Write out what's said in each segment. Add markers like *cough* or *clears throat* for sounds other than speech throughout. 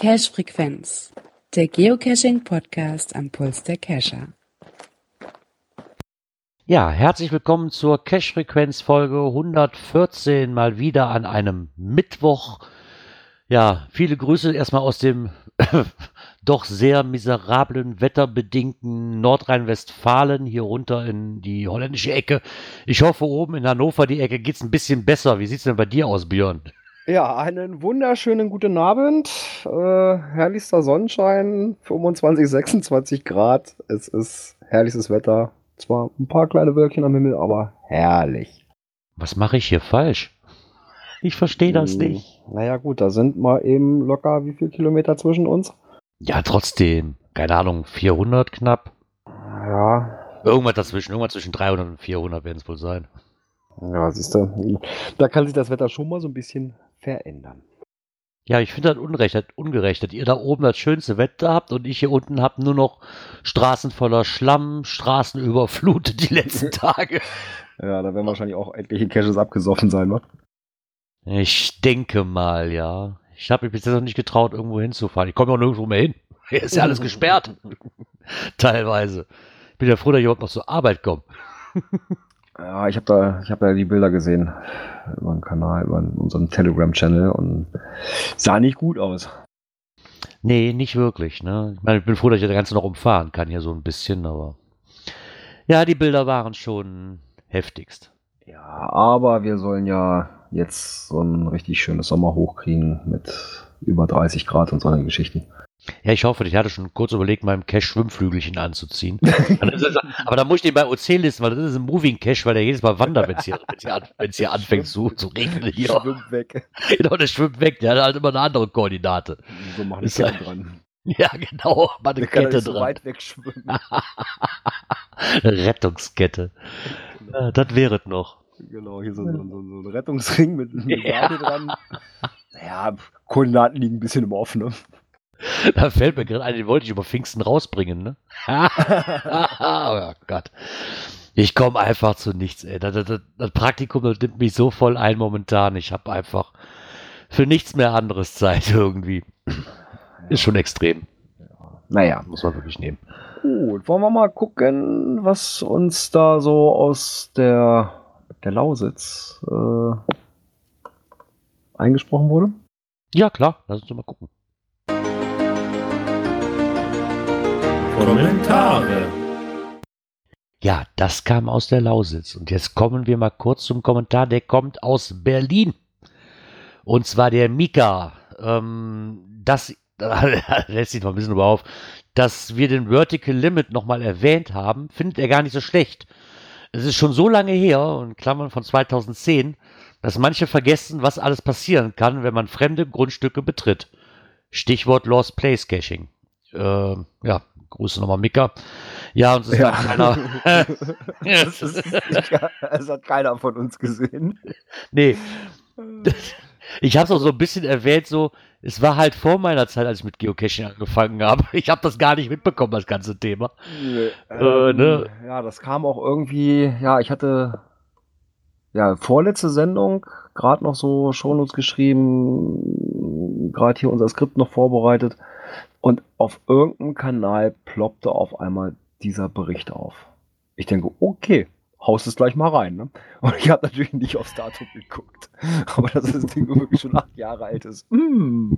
Cache Frequenz, der Geocaching Podcast am Puls der Cacher. Ja, herzlich willkommen zur Cache Frequenz Folge 114 mal wieder an einem Mittwoch. Ja, viele Grüße erstmal aus dem *laughs* doch sehr miserablen wetterbedingten Nordrhein-Westfalen hier runter in die holländische Ecke. Ich hoffe, oben in Hannover die Ecke geht's ein bisschen besser. Wie sieht's denn bei dir aus, Björn? Ja, einen wunderschönen guten Abend. Äh, herrlichster Sonnenschein, 25, 26 Grad. Es ist herrliches Wetter. Zwar ein paar kleine Wölkchen am Himmel, aber herrlich. Was mache ich hier falsch? Ich verstehe das Hm, nicht. Naja, gut, da sind mal eben locker wie viel Kilometer zwischen uns? Ja, trotzdem. Keine Ahnung, 400 knapp. Ja, Irgendwas dazwischen. Irgendwas zwischen 300 und 400 werden es wohl sein. ja, siehst du, da kann sich das Wetter schon mal so ein bisschen verändern. Ja, ich finde das unrecht, das ungerecht, dass ihr da oben das schönste Wetter habt und ich hier unten hab nur noch Straßen voller Schlamm, Straßen überflutet die letzten *laughs* Tage. Ja, da werden wahrscheinlich auch etliche Caches abgesoffen sein, wa? Ich denke mal, ja. Ich habe mich bis jetzt noch nicht getraut, irgendwo hinzufahren. Ich komme auch nirgendwo mehr hin. *laughs* Hier ist ja alles gesperrt. *laughs* Teilweise. Ich bin ja froh, dass ich überhaupt noch zur Arbeit komme. *laughs* Ja, ich habe da, ich habe da die Bilder gesehen über den Kanal, über unseren Telegram-Channel und sah nicht gut aus. Nee, nicht wirklich, ne? Ich meine, ich bin froh, dass ich das Ganze noch umfahren kann hier so ein bisschen, aber. Ja, die Bilder waren schon heftigst. Ja, aber wir sollen ja jetzt so ein richtig schönes Sommer hochkriegen mit über 30 Grad und so eine Geschichten. Ja, ich hoffe, ich hatte schon kurz überlegt, meinem Cache Schwimmflügelchen anzuziehen. *laughs* Aber da muss ich den bei OC listen, weil das ist ein Moving Cache, weil der jedes Mal wandert, wenn es hier, wenn's hier, an, wenn's hier anfängt zu, zu regnen. Hier. Schwimmt weg. *laughs* Genau, der schwimmt weg, der hat halt immer eine andere Koordinate. So machen die ja- Kette dran. *laughs* Ja, genau, mal eine Der kann Kette nicht so dran. weit wegschwimmen. Rettungskette. Ja, das wäre es noch. Genau, hier so, so, so, so ein Rettungsring mit einem Ja. Dran. Ja, Koordinaten liegen ein bisschen im Offenen. Da fällt mir gerade ein, den wollte ich über Pfingsten rausbringen, ne? *laughs* oh Gott. Ich komme einfach zu nichts, ey. Das, das, das Praktikum das nimmt mich so voll ein momentan. Ich habe einfach für nichts mehr anderes Zeit irgendwie. Ist schon extrem. Naja, Muss man wirklich nehmen. gut. Wollen wir mal gucken, was uns da so aus der, der Lausitz äh, eingesprochen wurde? Ja, klar. Lass uns doch mal gucken. Kommentare. Ja, das kam aus der Lausitz. Und jetzt kommen wir mal kurz zum Kommentar. Der kommt aus Berlin. Und zwar der Mika. Ähm, das da *laughs* lässt sich noch ein bisschen auf, dass wir den Vertical Limit nochmal erwähnt haben, findet er gar nicht so schlecht. Es ist schon so lange her, und Klammern von 2010, dass manche vergessen, was alles passieren kann, wenn man fremde Grundstücke betritt. Stichwort Lost Place Caching. Äh, ja, Grüße nochmal Mika. Ja, und es ist Ja. keiner. *laughs* Das, ist, das *laughs* hat keiner von uns gesehen. nee, *laughs* ich habe es auch so ein bisschen erwähnt, so, es war halt vor meiner Zeit, als ich mit Geocaching angefangen habe. *laughs* Ich habe das gar nicht mitbekommen, das ganze Thema. Äh, ne? Ähm, Ja, das kam auch irgendwie, ja, ich hatte ja vorletzte Sendung gerade noch so Shownotes geschrieben, gerade hier unser Skript noch vorbereitet und auf irgendeinem Kanal ploppte auf einmal dieser Bericht auf. Ich denke, okay, haust es gleich mal rein. Ne? Und ich habe natürlich nicht aufs Datum geguckt. *laughs* Aber dass das Ding wirklich schon acht Jahre alt ist. Mm.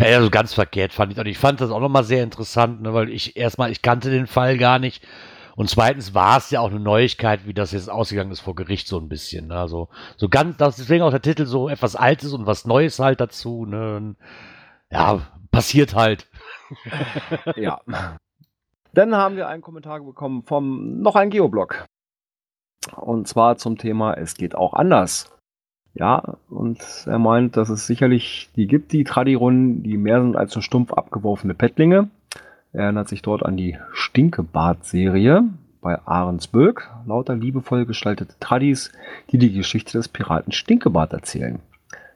Ja, ja, so ganz verkehrt fand ich. Und ich fand das auch nochmal sehr interessant, ne, weil ich erstmal, ich kannte den Fall gar nicht. Und zweitens war es ja auch eine Neuigkeit, wie das jetzt ausgegangen ist vor Gericht so ein bisschen. Ne? Also, so ganz, deswegen auch der Titel so etwas Altes und was Neues halt dazu. Ne? Ja, passiert halt. *laughs* Ja. Dann haben wir einen Kommentar bekommen vom noch ein Geoblog. Und zwar zum Thema Es geht auch anders. Ja, und er meint, dass es sicherlich die gibt, die Tradirunden, die mehr sind als nur stumpf abgeworfene Pettlinge. Er erinnert sich dort an die Stinkebart-Serie bei Ahrensböck. Lauter liebevoll gestaltete Tradis, die die Geschichte des Piraten Stinkebart erzählen.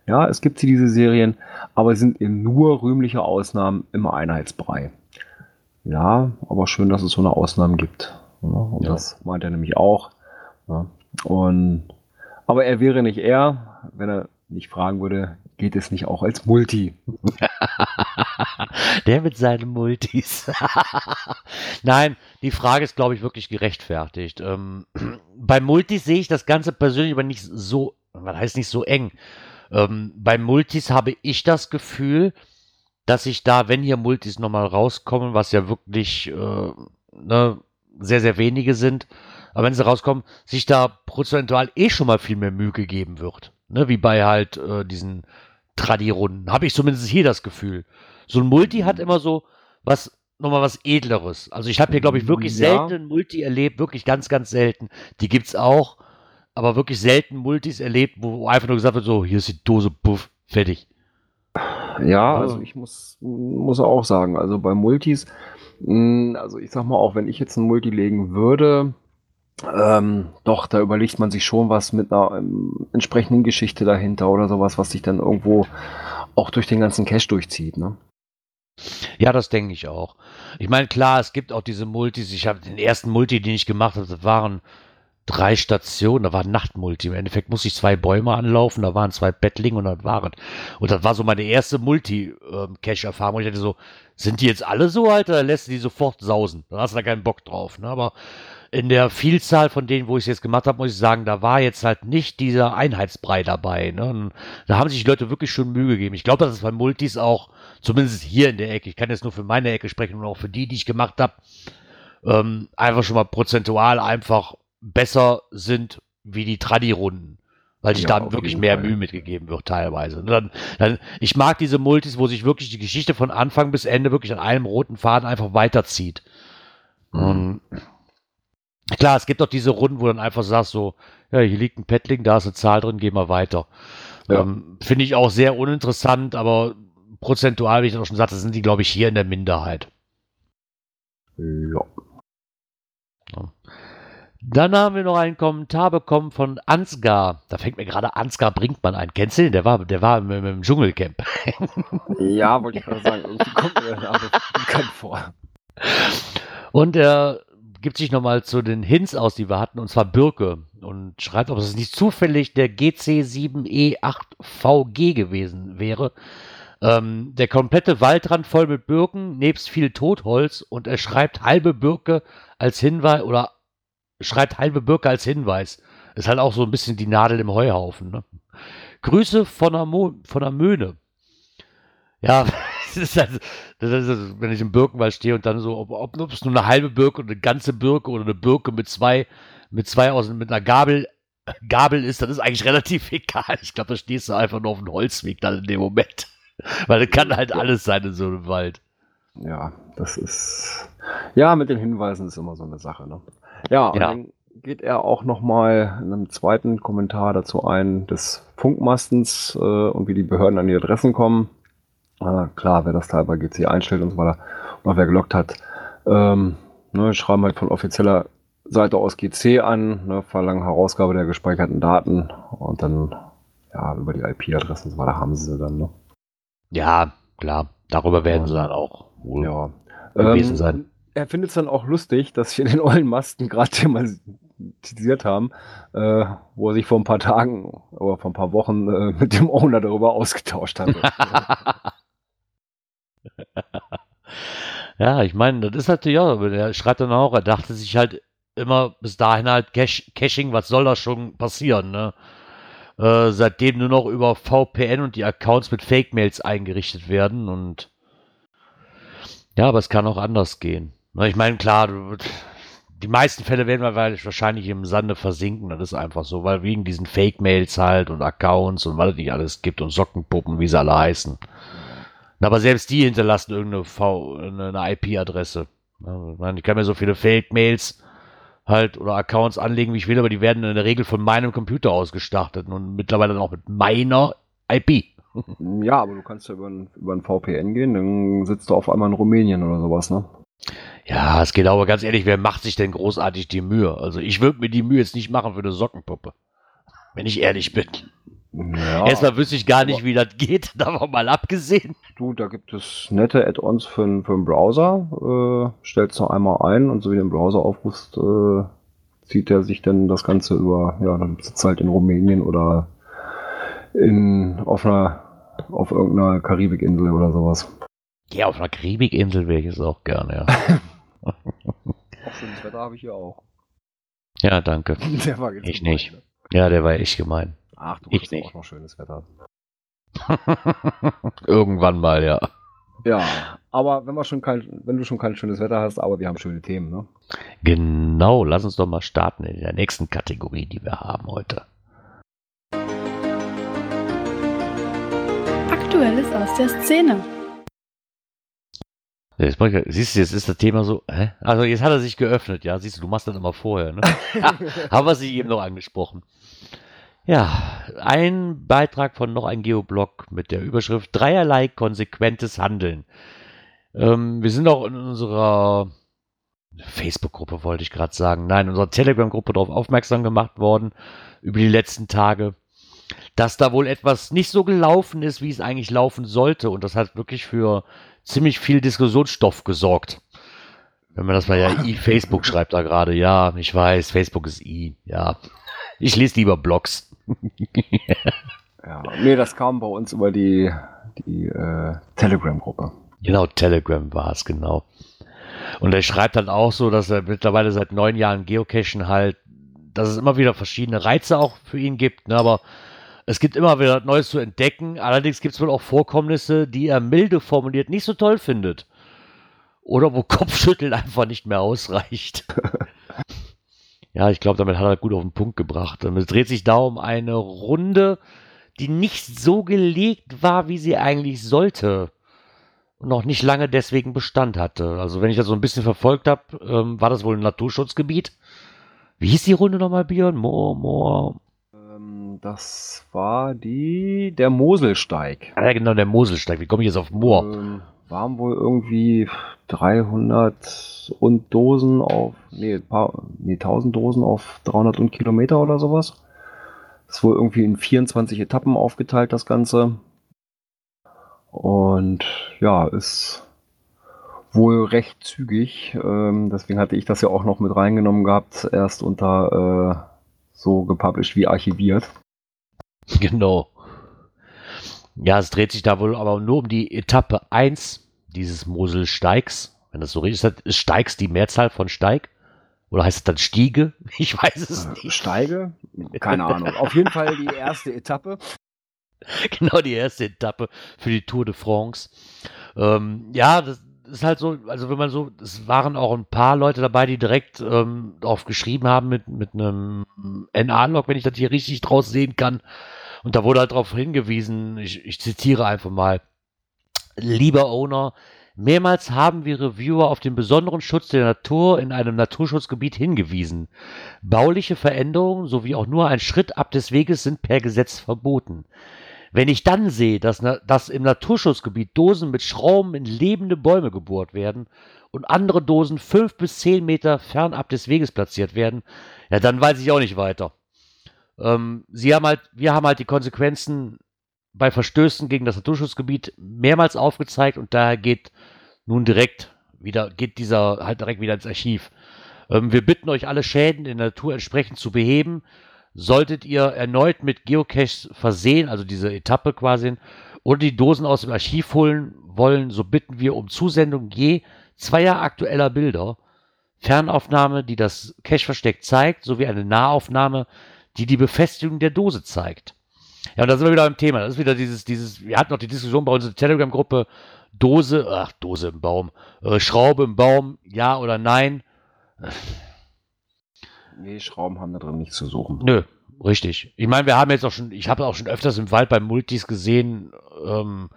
Ja, es gibt sie, diese Serien, aber sie sind eben nur rühmliche Ausnahmen im Einheitsbrei. ja, aber schön, dass es so eine Ausnahme gibt. Und ja. das meint er nämlich auch. Ne? Und, aber er wäre nicht er, wenn er nicht fragen würde, geht es nicht auch als Multi? *laughs* Der mit seinen Multis. *laughs* Nein, die Frage ist, glaube ich, wirklich gerechtfertigt. Ähm, *clears throat* bei Multis sehe ich das Ganze persönlich aber nicht so, was heißt nicht so eng. Ähm, bei Multis habe ich das Gefühl, dass ich da, wenn hier Multis nochmal rauskommen, was ja wirklich äh, ne, sehr, sehr wenige sind, aber wenn sie rauskommen, sich da prozentual eh schon mal viel mehr Mühe gegeben wird. Ne, wie bei halt äh, diesen Tradi-Runden. Habe ich zumindest hier das Gefühl. So ein Multi hat immer so was, nochmal was Edleres. Also ich habe hier, glaube ich, wirklich ja. selten ein Multi erlebt, wirklich ganz, ganz selten. Die gibt's auch, aber wirklich selten Multis erlebt, wo einfach nur gesagt wird, so, hier ist die Dose, puff, fertig. Ja, also ich muss, muss auch sagen, also bei Multis, hm, also ich sag mal, auch wenn ich jetzt ein Multi legen würde, ähm, doch, da überlegt man sich schon was mit einer ähm, entsprechenden Geschichte dahinter oder sowas, was sich dann irgendwo auch durch den ganzen Cache durchzieht, ne? Ja, das denke ich auch. Ich meine, klar, es gibt auch diese Multis. Ich habe den ersten Multi, den ich gemacht habe, waren drei Stationen, da war ein Nachtmulti. Im Endeffekt musste ich zwei Bäume anlaufen, da waren zwei Bettlinge und das waren. Und das war so meine erste Multi-Cache-Erfahrung. Ähm, ich hatte so, sind die jetzt alle so, Alter? Da lässt du die sofort sausen. Da hast du da keinen Bock drauf. Ne? Aber in der Vielzahl von denen, wo ich es jetzt gemacht habe, muss ich sagen, da war jetzt halt nicht dieser Einheitsbrei dabei. Ne? da haben sich die Leute wirklich schon Mühe gegeben. Ich glaube, dass es bei Multis auch, zumindest hier in der Ecke, ich kann jetzt nur für meine Ecke sprechen und auch für die, die ich gemacht habe, ähm, einfach schon mal prozentual einfach besser sind wie die Tradi-Runden. Weil sich ja, da wirklich mehr. Mühe mitgegeben wird, teilweise. Dann, dann, ich mag diese Multis, wo sich wirklich die Geschichte von Anfang bis Ende wirklich an einem roten Faden einfach weiterzieht. Mhm. Klar, es gibt auch diese Runden, wo dann einfach sagst so, ja, hier liegt ein Paddling, da ist eine Zahl drin, geh mal weiter. Ja. Ähm, Finde ich auch sehr uninteressant, aber prozentual, wie ich auch schon sagte, sind die, glaube ich, hier in der Minderheit. Ja. ja. Dann haben wir noch einen Kommentar bekommen von Ansgar. Da fängt mir gerade Ansgar Brinkmann ein. Kennst du den? Der war, der war im, im Dschungelcamp. *laughs* ja, wollte ich gerade sagen. Irgendwie kommt mir der Name *laughs* bekannt vor. Und er gibt sich nochmal zu den Hints aus, die wir hatten, und zwar Birke. Und schreibt, ob es nicht zufällig der GC7E8VG gewesen wäre. Ähm, der komplette Waldrand voll mit Birken, nebst viel Totholz. Und er schreibt halbe Birke als Hinweis oder schreibt halbe Birke als Hinweis. Ist halt auch so ein bisschen die Nadel im Heuhaufen. Ne? Grüße von der, Mo von der Möhne. Ja, *laughs* das ist halt, das ist, wenn ich im Birkenwald stehe und dann so, ob, ob, ob es nur eine halbe Birke oder eine ganze Birke oder eine Birke mit zwei, mit zwei aus, mit einer Gabel, Gabel ist, das ist eigentlich relativ *laughs* egal. Ich glaube, da stehst du einfach nur auf dem Holzweg dann in dem Moment. *laughs* Weil das kann halt alles sein in so einem Wald. Ja, das ist, ja, mit den Hinweisen ist immer so eine Sache, ne? Ja, und ja. dann geht er auch nochmal in einem zweiten Kommentar dazu ein, des Funkmastens äh, und wie die Behörden an die Adressen kommen. Äh, klar, wer das Teil bei GC einstellt und so weiter und auch wer gelockt hat, ähm, ne, schreiben halt von offizieller Seite aus GC an, ne, verlangen Herausgabe der gespeicherten Daten und dann ja über die IP-Adressen und so weiter haben sie sie dann. Ne? Ja, klar, darüber werden ja. sie dann auch wohl ja. gewesen ähm, sein er findet es dann auch lustig, dass wir *laughs* den ollen Masten gerade thematisiert haben, äh, wo er sich vor ein paar Tagen oder vor ein paar Wochen äh, mit dem Owner darüber ausgetauscht hatte. *laughs* ja, ich meine, das ist natürlich auch, er schreibt dann auch, er dachte sich halt immer bis dahin halt Caching, was soll da schon passieren, ne? Äh, seitdem nur noch über VPN und die Accounts mit Fake-Mails eingerichtet werden und ja, aber es kann auch anders gehen. Ich meine, klar, die meisten Fälle werden wir wahrscheinlich im Sande versinken. Das ist einfach so, weil wegen diesen Fake-Mails halt und Accounts und was es nicht alles gibt und Sockenpuppen, wie sie alle heißen. Aber selbst die hinterlassen irgendeine v eine IP-Adresse. Ich kann mir so viele Fake-Mails halt oder Accounts anlegen, wie ich will, aber die werden in der Regel von meinem Computer ausgestartet und mittlerweile dann auch mit meiner IP. Ja, aber du kannst ja über ein, über ein VPN gehen, dann sitzt du auf einmal in Rumänien oder sowas, ne? Ja, es geht aber ganz ehrlich, wer macht sich denn großartig die Mühe? Also ich würde mir die Mühe jetzt nicht machen für eine Sockenpuppe. Wenn ich ehrlich bin. Ja. Erstmal wüsste ich gar nicht, wie das geht, *laughs* davon mal abgesehen. Du, da gibt es nette Add-ons für, für den Browser. Äh, stellst du einmal ein und so wie du den Browser aufrufst, äh, zieht er sich dann das Ganze über, ja, dann sitzt halt in Rumänien oder in, auf einer, auf irgendeiner Karibikinsel oder sowas. Ja, auf einer Karibikinsel wäre ich es auch gerne, ja. *laughs* *laughs* auch schönes Wetter habe ich hier auch. Ja, danke. Der war jetzt ich gemein, nicht. Ne? Ja, der war echt gemein. Ach, du hast auch noch schönes Wetter. *laughs* Irgendwann mal, ja. Ja, aber wenn, wir schon kein, wenn du schon kein schönes Wetter hast, aber wir haben schöne Themen, ne? Genau, lass uns doch mal starten in der nächsten Kategorie, die wir haben heute. Aktuelles aus der Szene. Jetzt, siehst du, jetzt ist das Thema so, hä? also jetzt hat er sich geöffnet, ja, siehst du, du machst das immer vorher, ne? *laughs* Haben wir sie eben noch angesprochen. Ja, ein Beitrag von noch ein Geoblog mit der Überschrift Dreierlei konsequentes Handeln. Ähm, wir sind auch in unserer Facebook-Gruppe, wollte ich gerade sagen, nein, in unserer Telegram-Gruppe darauf aufmerksam gemacht worden über die letzten Tage, dass da wohl etwas nicht so gelaufen ist, wie es eigentlich laufen sollte. Und das hat wirklich für ziemlich viel Diskussionsstoff gesorgt. Wenn man das mal ja, i Facebook schreibt da gerade, ja, ich weiß, Facebook ist i, ja. Ich lese lieber Blogs *laughs* ja, nee, das kam bei uns über die, die äh, Telegram-Gruppe. Genau, Telegram war es, genau. Und er schreibt dann auch so, dass er mittlerweile seit neun Jahren Geocachen halt, dass es immer wieder verschiedene Reize auch für ihn gibt, ne, aber es gibt immer wieder Neues zu entdecken. Allerdings gibt es wohl auch Vorkommnisse, die er milde formuliert nicht so toll findet. Oder wo *laughs* Kopfschütteln einfach nicht mehr ausreicht. *laughs* Ja, ich glaube, damit hat er gut auf den Punkt gebracht. Es dreht sich da um eine Runde, die nicht so gelegt war, wie sie eigentlich sollte. Und noch nicht lange deswegen Bestand hatte. Also wenn ich das so ein bisschen verfolgt habe, ähm, war das wohl ein Naturschutzgebiet. Wie hieß die Runde nochmal, Björn? Moor, Moor. Ähm, das war die, der Moselsteig. Ja, genau, der Moselsteig. Wie komme ich jetzt auf Moor? Ähm, waren wohl irgendwie 300 und Dosen auf, nee, paar, nee, 1000 Dosen auf 300 und Kilometer oder sowas. Ist wohl irgendwie in 24 Etappen aufgeteilt, das Ganze. Und ja, ist wohl recht zügig. Ähm, deswegen hatte ich das ja auch noch mit reingenommen gehabt, erst unter äh, so gepublished wie archiviert. Genau. Ja, es dreht sich da wohl aber nur um die Etappe 1 dieses Moselsteigs. Wenn das so richtig ist, ist Steigs die Mehrzahl von Steig? Oder heißt es dann Stiege? *laughs* Ich weiß es äh, nicht. Steige? Keine Ahnung. Auf jeden Fall die *laughs* erste Etappe. Genau, die erste Etappe für die Tour de France. Ähm, ja, das ist halt so, also wenn man so, es waren auch ein paar Leute dabei, die direkt ähm, darauf geschrieben haben mit, mit einem NA-Log, wenn ich das hier richtig draus sehen kann. Und da wurde halt darauf hingewiesen, ich, ich zitiere einfach mal, lieber Owner, mehrmals haben wir Reviewer auf den besonderen Schutz der Natur in einem Naturschutzgebiet hingewiesen. Bauliche Veränderungen sowie auch nur ein Schritt ab des Weges sind per Gesetz verboten. Wenn ich dann sehe, dass, dass im Naturschutzgebiet Dosen mit Schrauben in lebende Bäume gebohrt werden und andere Dosen fünf bis zehn Meter fernab des Weges platziert werden, ja, dann weiß ich auch nicht weiter. Ähm, sie haben halt, wir haben halt die Konsequenzen bei Verstößen gegen das Naturschutzgebiet mehrmals aufgezeigt und daher geht nun direkt wieder, geht dieser halt direkt wieder ins Archiv. Ähm, wir bitten euch alle Schäden in der Natur entsprechend zu beheben. Solltet ihr erneut mit Geocaches versehen, also diese Etappe quasi, oder die Dosen aus dem Archiv holen wollen, so bitten wir um Zusendung je zweier aktueller Bilder, Fernaufnahme, die das Cache-Versteck zeigt, sowie eine Nahaufnahme, die die Befestigung der Dose zeigt. Ja, und da sind wir wieder beim Thema. Das ist wieder dieses, dieses, wir hatten noch die Diskussion bei unserer Telegram-Gruppe, Dose, ach, Dose im Baum, äh, Schraube im Baum, ja oder nein. Nee, Schrauben haben da drin nichts zu suchen. Nö, richtig. Ich meine, wir haben jetzt auch schon, ich habe auch schon öfters im Wald bei Multis gesehen, ähm,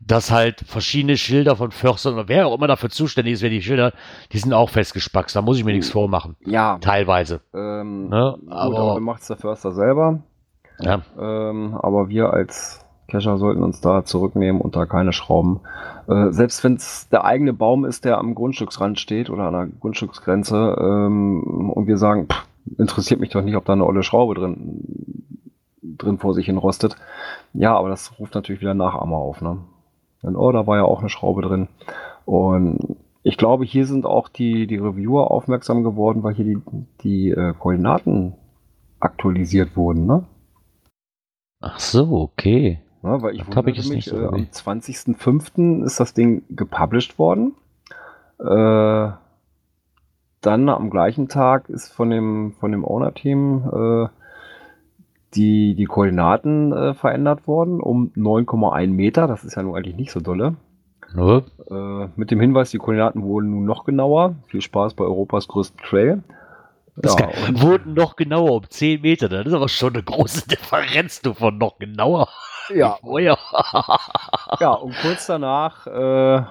dass halt verschiedene Schilder von Förstern oder wer auch immer dafür zuständig ist, wer die Schilder, die sind auch festgespackst. Da muss ich mir nichts vormachen. Ja. Teilweise. Ähm, ne? aber, gut, aber macht es der Förster selber. Ja. Ähm, aber wir als Cacher sollten uns da zurücknehmen und da keine Schrauben. Äh, selbst wenn es der eigene Baum ist, der am Grundstücksrand steht oder an der Grundstücksgrenze ähm, und wir sagen, pff, interessiert mich doch nicht, ob da eine olle Schraube drin drin vor sich hin rostet. Ja, aber das ruft natürlich wieder Nachahmer auf. Ne? Und, oh, da war ja auch eine Schraube drin. Und ich glaube, hier sind auch die, die Reviewer aufmerksam geworden, weil hier die, die äh, Koordinaten aktualisiert wurden. Ne? Ach so, okay. Ja, weil ich habe ich es nicht äh, am 20.05. ist das Ding gepublished worden. Äh, dann am gleichen Tag ist von dem, von dem Owner-Team äh, die, die Koordinaten äh, verändert worden um 9,1 Meter. Das ist ja nun eigentlich nicht so dolle. Ja. Äh, mit dem Hinweis, die Koordinaten wurden nun noch genauer. Viel Spaß bei Europas größten Trail. Das ja, wurden noch genauer um 10 Meter. Das ist aber schon eine große Differenz, du von noch genauer. Ja. Ja, und kurz danach äh,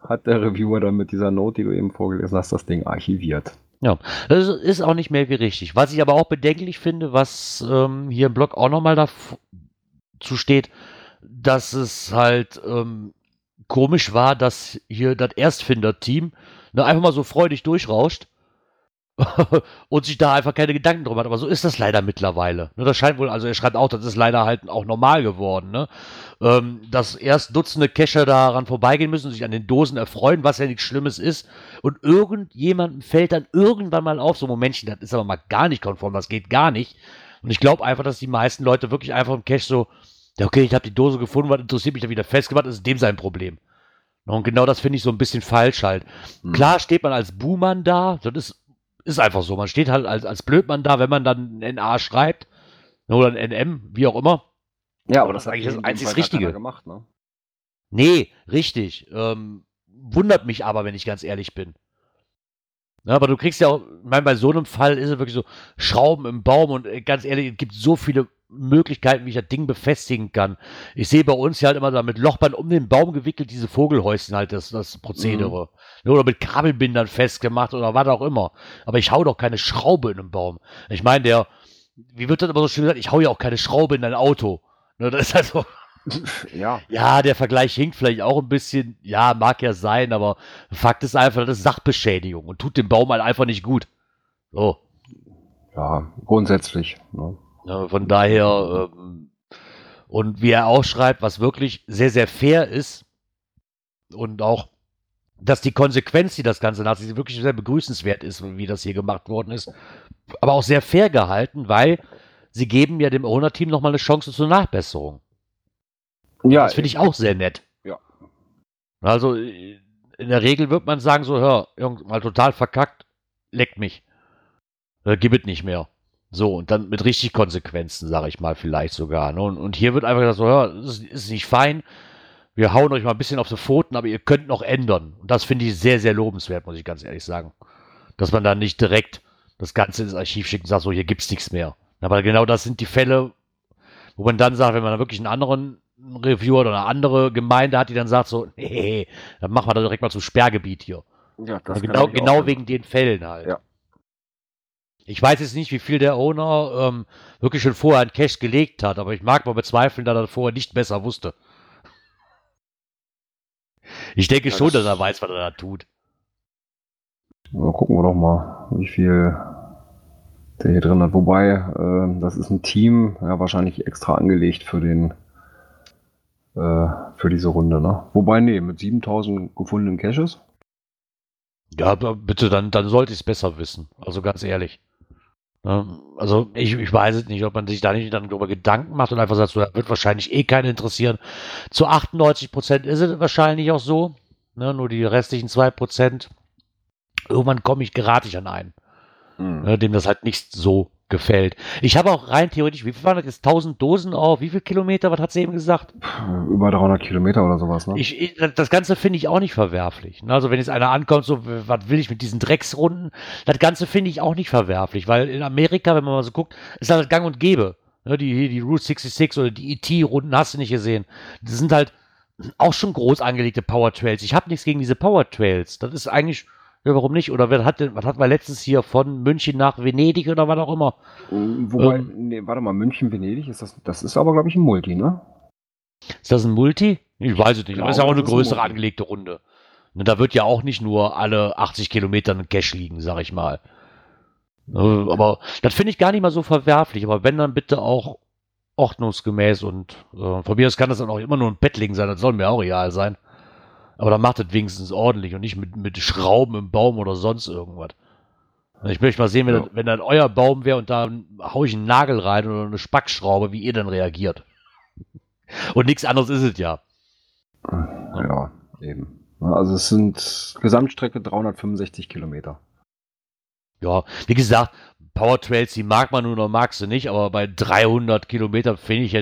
hat der Reviewer dann mit dieser Note, die du eben vorgelesen hast, das Ding archiviert. Ja, das ist auch nicht mehr wie richtig. Was ich aber auch bedenklich finde, was ähm, hier im Blog auch nochmal dazu steht, dass es halt ähm, komisch war, dass hier das Erstfinder-Team ne, einfach mal so freudig durchrauscht *laughs* und sich da einfach keine Gedanken drum hat. Aber so ist das leider mittlerweile. Ne, das scheint wohl, also er schreibt auch, das ist leider halt auch normal geworden, ne? ähm, dass erst Dutzende Cacher daran vorbeigehen müssen, sich an den Dosen erfreuen, was ja nichts Schlimmes ist. Und irgendjemandem fällt dann irgendwann mal auf, so Momentchen, das ist aber mal gar nicht konform, das geht gar nicht. Und ich glaube einfach, dass die meisten Leute wirklich einfach im Cache so, ja, okay, ich habe die Dose gefunden, was interessiert mich da wieder festgemacht, das ist dem sein Problem. Und genau das finde ich so ein bisschen falsch halt. Mhm. Klar steht man als Buhmann da, das ist ist einfach so. Man steht halt als, als Blödmann da, wenn man dann ein NA schreibt. Oder ein NM, wie auch immer. Ja, aber, aber das ist eigentlich das einzig Richtige. Gemacht, ne? Nee, richtig. Ähm, wundert mich aber, wenn ich ganz ehrlich bin. Ja, aber du kriegst ja auch, ich meine, bei so einem Fall ist es wirklich so, Schrauben im Baum und äh, ganz ehrlich, es gibt so viele Möglichkeiten, wie ich das Ding befestigen kann. Ich sehe bei uns ja halt immer da mit Lochband um den Baum gewickelt, diese Vogelhäuschen halt, das, das Prozedere. Mhm. Oder mit Kabelbindern festgemacht oder was auch immer. Aber ich hau doch keine Schraube in einen Baum. Ich meine, der, wie wird das immer so schön gesagt, ich hau ja auch keine Schraube in ein Auto. Ne, das ist halt so. *laughs* Ja. Ja, der Vergleich hinkt vielleicht auch ein bisschen. Ja, mag ja sein, aber Fakt ist einfach, das ist Sachbeschädigung und tut dem Baum halt einfach nicht gut. So. Ja, grundsätzlich. Ne? Ja, von daher, ähm, und wie er auch schreibt, was wirklich sehr, sehr fair ist und auch, dass die Konsequenz, die das Ganze hat, wirklich sehr begrüßenswert ist, wie das hier gemacht worden ist, aber auch sehr fair gehalten, weil sie geben ja dem Owner-Team nochmal eine Chance zur Nachbesserung. Ja. Das finde ich auch sehr nett. Ja. Also, in der Regel wird man sagen so, hör, mal total verkackt, leckt mich. Äh, gib es nicht mehr. So, und dann mit richtig Konsequenzen, sage ich mal, vielleicht sogar. Ne? Und, und, hier wird einfach gesagt, so, ja, das ist, ist, nicht fein. Wir hauen euch mal ein bisschen auf die Pfoten, aber ihr könnt noch ändern. Und das finde ich sehr, sehr lobenswert, muss ich ganz ehrlich sagen. Dass man da nicht direkt das Ganze ins Archiv schickt und sagt, so, hier gibt's nichts mehr. Aber genau das sind die Fälle, wo man dann sagt, wenn man da wirklich einen anderen Reviewer oder eine andere Gemeinde hat, die dann sagt so, *laughs* nee, dann machen wir da direkt mal zum Sperrgebiet hier. Ja, das genau, genau wegen den Fällen halt. Ja. Ich weiß jetzt nicht, wie viel der Owner ähm, wirklich schon vorher ein Cash gelegt hat, aber ich mag mal bezweifeln, dass er vorher nicht besser wusste. Ich denke ja, schon, dass er weiß, was er da tut. Na, gucken wir doch mal, wie viel der hier drin hat. Wobei, äh, das ist ein Team, ja, wahrscheinlich extra angelegt für den äh, für diese Runde, ne? Wobei, nee, mit 7000 gefundenen Caches. Ja, bitte, dann, dann sollte ich es besser wissen. Also ganz ehrlich. Ne? Also ich, ich weiß es nicht, ob man sich da nicht dann darüber Gedanken macht und einfach sagt, so, das wird wahrscheinlich eh keinen interessieren. Zu 98 Prozent ist es wahrscheinlich auch so. Ne? Nur die restlichen 2 Prozent. Irgendwann komme ich, gerate ich an einen, mhm. ne, dem das halt nicht so gefällt. Ich habe auch rein theoretisch, wie viel waren das jetzt? 1000 Dosen auf, wie viel Kilometer? Was hat sie eben gesagt? Über 300 Kilometer oder sowas, ne? Ich, ich, das Ganze finde ich auch nicht verwerflich. Ne? Also wenn jetzt einer ankommt, so, was will ich mit diesen Drecksrunden? Das Ganze finde ich auch nicht verwerflich, weil in Amerika, wenn man mal so guckt, ist das gang und gäbe. Ne? Die, die Route 66 oder die ET-Runden hast du nicht gesehen. Das sind halt auch schon groß angelegte Power Trails. Ich habe nichts gegen diese Power Trails. Das ist eigentlich ja, warum nicht? Oder wer hat denn, was hat man letztes hier von München nach Venedig oder was auch immer? Wobei, ähm, nee, warte mal, München, Venedig, ist das, das ist aber, glaube ich, ein Multi, ne? Ist das ein Multi? Ich weiß es nicht, aber es ist ja auch eine größere ein angelegte Runde. Und ne, da wird ja auch nicht nur alle 80 Kilometer ein Cash liegen, sag ich mal. Ne, aber das finde ich gar nicht mal so verwerflich. Aber wenn dann bitte auch ordnungsgemäß und äh, von mir aus kann das dann auch immer nur ein Bettling sein, das soll mir auch real sein. Aber dann macht es wenigstens ordentlich und nicht mit, mit Schrauben im Baum oder sonst irgendwas. Ich möchte mal sehen, wenn, ja. das, wenn das euer Baum wäre und da haue ich einen Nagel rein oder eine Spackschraube, wie ihr dann reagiert. *laughs* Und nichts anderes ist es ja. Ja, eben. Also es sind Gesamtstrecke 365 Kilometer. Ja, wie gesagt, Powertrails, die mag man nur oder magst du nicht, aber bei 300 Kilometern finde ich,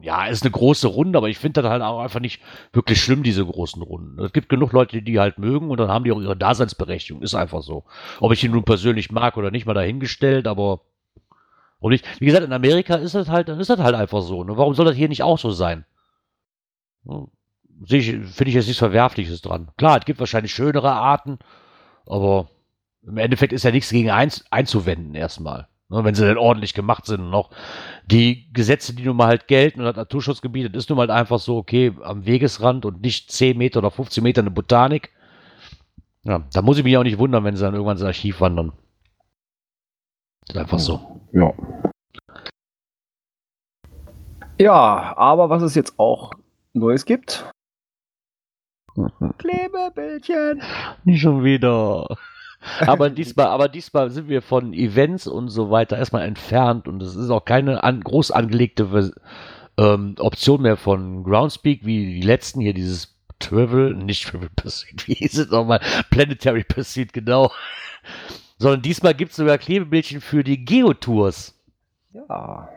ja, ist eine große Runde, aber ich finde das halt auch einfach nicht wirklich schlimm, diese großen Runden. Es gibt genug Leute, die die halt mögen und dann haben die auch ihre Daseinsberechtigung, ist einfach so. Ob ich ihn nun persönlich mag oder nicht, mal dahingestellt, aber und ich, wie gesagt, in Amerika ist das halt, ist das halt einfach so. Ne? Warum soll das hier nicht auch so sein? Finde ich jetzt nichts Verwerfliches dran. Klar, es gibt wahrscheinlich schönere Arten, aber im Endeffekt ist ja nichts gegen eins einzuwenden erstmal. Ne, wenn sie denn ordentlich gemacht sind und noch die Gesetze, die nun mal halt gelten und das Naturschutzgebiet, das ist nun mal halt einfach so, okay, am Wegesrand und nicht 10 Meter oder 15 Meter eine Botanik. Ja, da muss ich mich auch nicht wundern, wenn sie dann irgendwann ins Archiv wandern. Das ist einfach so. Ja. Ja, aber was es jetzt auch Neues gibt. Klebebildchen. Nicht schon wieder. Aber diesmal, aber diesmal sind wir von Events und so weiter erstmal entfernt und es ist auch keine an, groß angelegte ähm, Option mehr von Groundspeak wie die letzten hier, dieses Travel, nicht Travel Pursuit, *laughs* wie hieß es nochmal? Planetary Pursuit, genau. Sondern diesmal gibt es sogar Klebebildchen für die Geotours. Ja.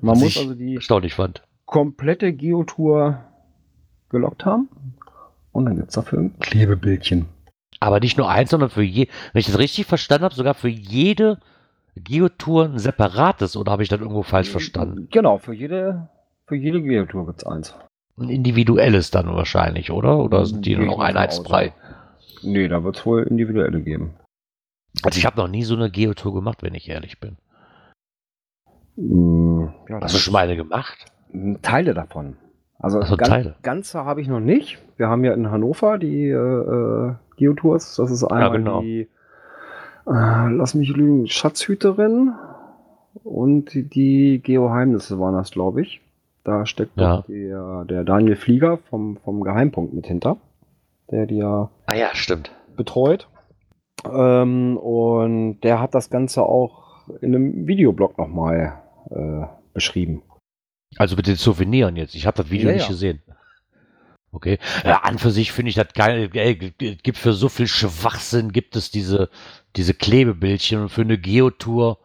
Man Was muss also die erstaunlich fand. komplette Geotour gelockt haben und dann gibt es dafür ein Klebebildchen. Aber nicht nur eins, sondern für je, wenn ich das richtig verstanden habe, sogar für jede Geotour ein separates, oder habe ich das irgendwo falsch verstanden? Genau, für jede, für jede Geotour gibt es eins. Ein individuelles dann wahrscheinlich, oder? Oder sind die nur noch einheitsbrei? Nee, da wird es wohl individuelle geben. Also ich habe noch nie so eine Geotour gemacht, wenn ich ehrlich bin. Mm, ja, Hast du schon mal eine gemacht? Teile davon. Also, also ganz, ganze habe ich noch nicht. Wir haben ja in Hannover die äh, äh Geotours. Das ist einmal ja, genau. die, äh, lass mich lügen, Schatzhüterin und die Geoheimnisse waren das, glaube ich. Da steckt ja. der, der Daniel Flieger vom, vom Geheimpunkt mit hinter, der die ja, ah ja stimmt. betreut. Ähm, und der hat das Ganze auch in einem Videoblog nochmal äh, beschrieben. Also mit den Souveniren jetzt. Ich habe das Video ja, nicht ja. gesehen. Okay. Ja, an für sich finde ich das geil. Ey, gibt für so viel Schwachsinn gibt es diese, diese Klebebildchen und für eine Geotour,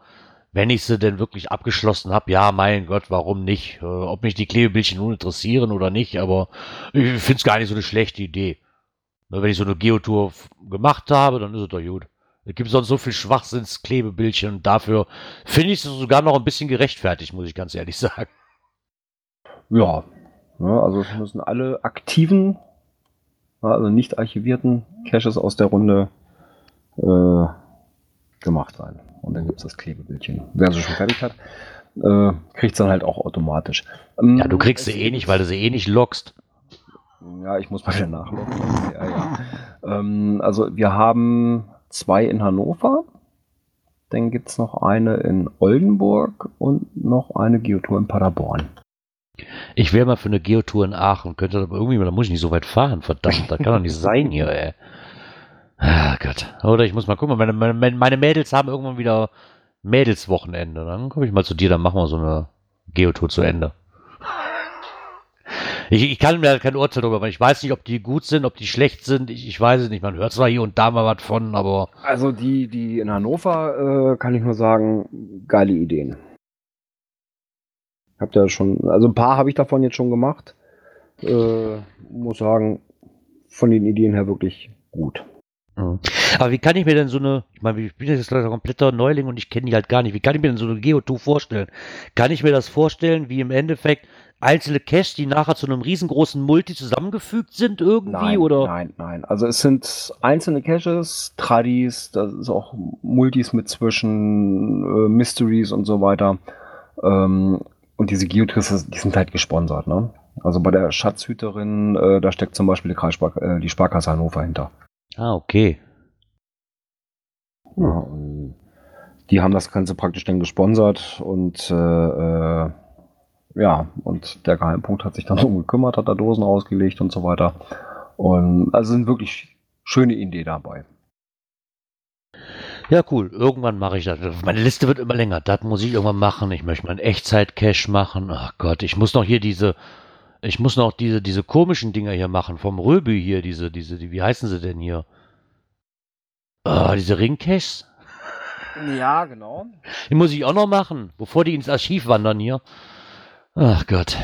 wenn ich sie denn wirklich abgeschlossen habe, ja, mein Gott, warum nicht? Äh, ob mich die Klebebildchen nun interessieren oder nicht, aber ich finde es gar nicht so eine schlechte Idee. Wenn ich so eine Geotour gemacht habe, dann ist es doch gut. Es gibt sonst so viel Schwachsinns-Klebebildchen und dafür finde ich es sogar noch ein bisschen gerechtfertigt, muss ich ganz ehrlich *laughs* sagen. Ja, ja, also es müssen alle aktiven, also nicht archivierten Caches aus der Runde äh, gemacht sein. Und dann gibt es das Klebebildchen. Wer sie schon fertig hat, äh, kriegt es dann halt auch automatisch. Ähm, ja, du kriegst sie eh nicht, weil du sie eh nicht lockst. Ja, ich muss mal wieder nachloggen. Ja, ja. ähm, also wir haben zwei in Hannover. Dann gibt es noch eine in Oldenburg und noch eine Geotour in Paderborn. Ich wäre mal für eine Geotour in Aachen, könnte aber irgendwie, da muss ich nicht so weit fahren, verdammt, das kann doch nicht *laughs* sein hier, ey. Ah Gott. Oder ich muss mal gucken, meine, meine, meine Mädels haben irgendwann wieder Mädelswochenende. Dann komme ich mal zu dir, dann machen wir so eine Geotour zu Ende. Ich, ich kann mir kein Urteil darüber, weil ich weiß nicht, ob die gut sind, ob die schlecht sind. Ich, ich weiß es nicht. Man hört zwar hier und da mal was von, aber. Also die, die in Hannover, äh, kann ich nur sagen, geile Ideen. Habt ja schon, also ein paar habe ich davon jetzt schon gemacht. Äh, muss sagen, von den Ideen her wirklich gut. Mhm. Aber wie kann ich mir denn so eine, ich meine, ich bin jetzt ein kompletter Neuling und ich kenne die halt gar nicht. Wie kann ich mir denn so eine Geotour vorstellen? Kann ich mir das vorstellen, wie im Endeffekt einzelne Caches, die nachher zu einem riesengroßen Multi zusammengefügt sind irgendwie nein, oder? Nein, nein. Also es sind einzelne Caches, Tradis, das ist auch Multis mit zwischen äh, Mysteries und so weiter. Ähm, und diese Geotrisse, die sind halt gesponsert, ne? Also bei der Schatzhüterin, äh, da steckt zum Beispiel die, Kreisspark äh, die Sparkasse Hannover hinter. Ah, okay. Ja, die haben das Ganze praktisch dann gesponsert und äh, äh, ja, und der Geheimpunkt hat sich dann *laughs* um gekümmert, hat da Dosen ausgelegt und so weiter. Und also sind wirklich schöne Ideen dabei. Ja, cool. Irgendwann mache ich das. Meine Liste wird immer länger. Das muss ich irgendwann machen. Ich möchte mal einen Echtzeit-Cache machen. Ach Gott, ich muss noch hier diese, ich muss noch diese, diese komischen Dinger hier machen. Vom Röbü hier, diese, diese, die, wie heißen sie denn hier? Ah, diese Ringcaches? Ja, genau. Die muss ich auch noch machen, bevor die ins Archiv wandern hier. Ach Gott.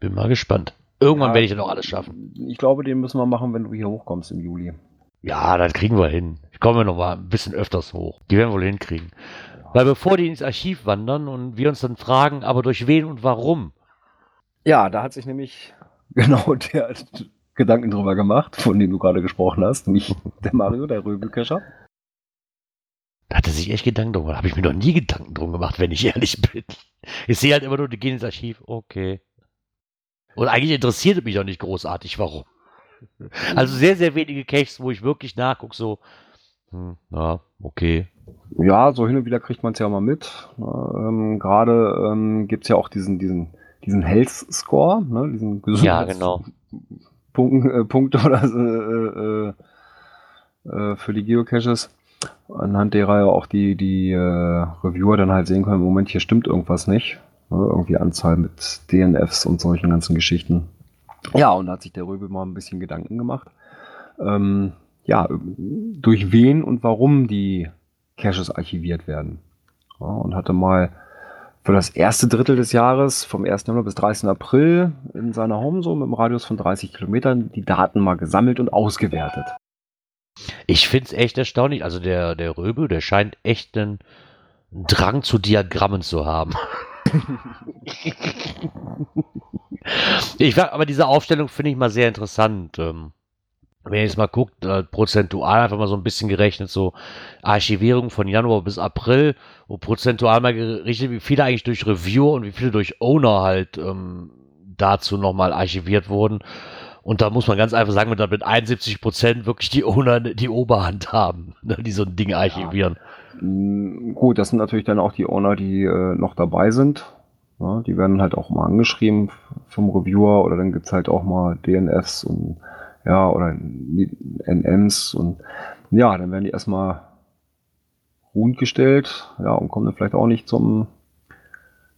Bin mal gespannt. Irgendwann ja, werde ich dann auch alles schaffen. Ich glaube, den müssen wir machen, wenn du hier hochkommst im Juli. Ja, das kriegen wir hin. Ich komme noch mal ein bisschen öfters hoch. Die werden wir wohl hinkriegen. Weil bevor die ins Archiv wandern und wir uns dann fragen, aber durch wen und warum? Ja, da hat sich nämlich *laughs* genau der Gedanken drüber gemacht, von dem du gerade gesprochen hast, nämlich der Mario, der Röbelkescher. Da hat er sich echt Gedanken drum gemacht. Habe ich mir noch nie Gedanken drum gemacht, wenn ich ehrlich bin. Ich sehe halt immer nur, die gehen ins Archiv. Okay. Und eigentlich interessiert mich auch nicht großartig, warum. Also sehr, sehr wenige Caches, wo ich wirklich nachgucke, so, hm, ja, okay. Ja, so hin und wieder kriegt man es ja mal mit. Ähm, Gerade ähm, gibt es ja auch diesen, diesen, diesen Health Score, ne, diesen Gesundheits ja, genau. Punkt, äh, Punkte oder so, äh, äh, für die Geocaches anhand derer ja auch die, die äh, Reviewer dann halt sehen können, im Moment hier stimmt irgendwas nicht. Ne? Irgendwie Anzahl mit DNFs und solchen ganzen Geschichten. Ja, und da hat sich der Röbel mal ein bisschen Gedanken gemacht. Ähm, ja, durch wen und warum die Caches archiviert werden. Ja, und hatte mal für das erste Drittel des Jahres, vom 1. Januar bis 30. April, in seiner Home so mit einem Radius von 30 Kilometern die Daten mal gesammelt und ausgewertet. Ich finde es echt erstaunlich. Also der, der Röbel, der scheint echt einen Drang zu Diagrammen zu haben. *laughs* ich aber diese Aufstellung finde ich mal sehr interessant. Ähm, wenn ihr jetzt mal guckt, äh, prozentual einfach mal so ein bisschen gerechnet, so Archivierung von Januar bis April, wo prozentual mal gerichtet, wie viele eigentlich durch Review und wie viele durch Owner halt ähm, dazu nochmal archiviert wurden. Und da muss man ganz einfach sagen, wenn mit 71 Prozent wirklich die Owner die Oberhand haben, *laughs* ne, die so ein Ding archivieren. Ja. Mm, gut, das sind natürlich dann auch die Owner, die äh, noch dabei sind. Ja, die werden halt auch mal angeschrieben vom Reviewer oder dann gibt's halt auch mal DNFs und ja, oder NMs und ja, dann werden die erstmal ruhend gestellt, ja, und kommen dann vielleicht auch nicht zum,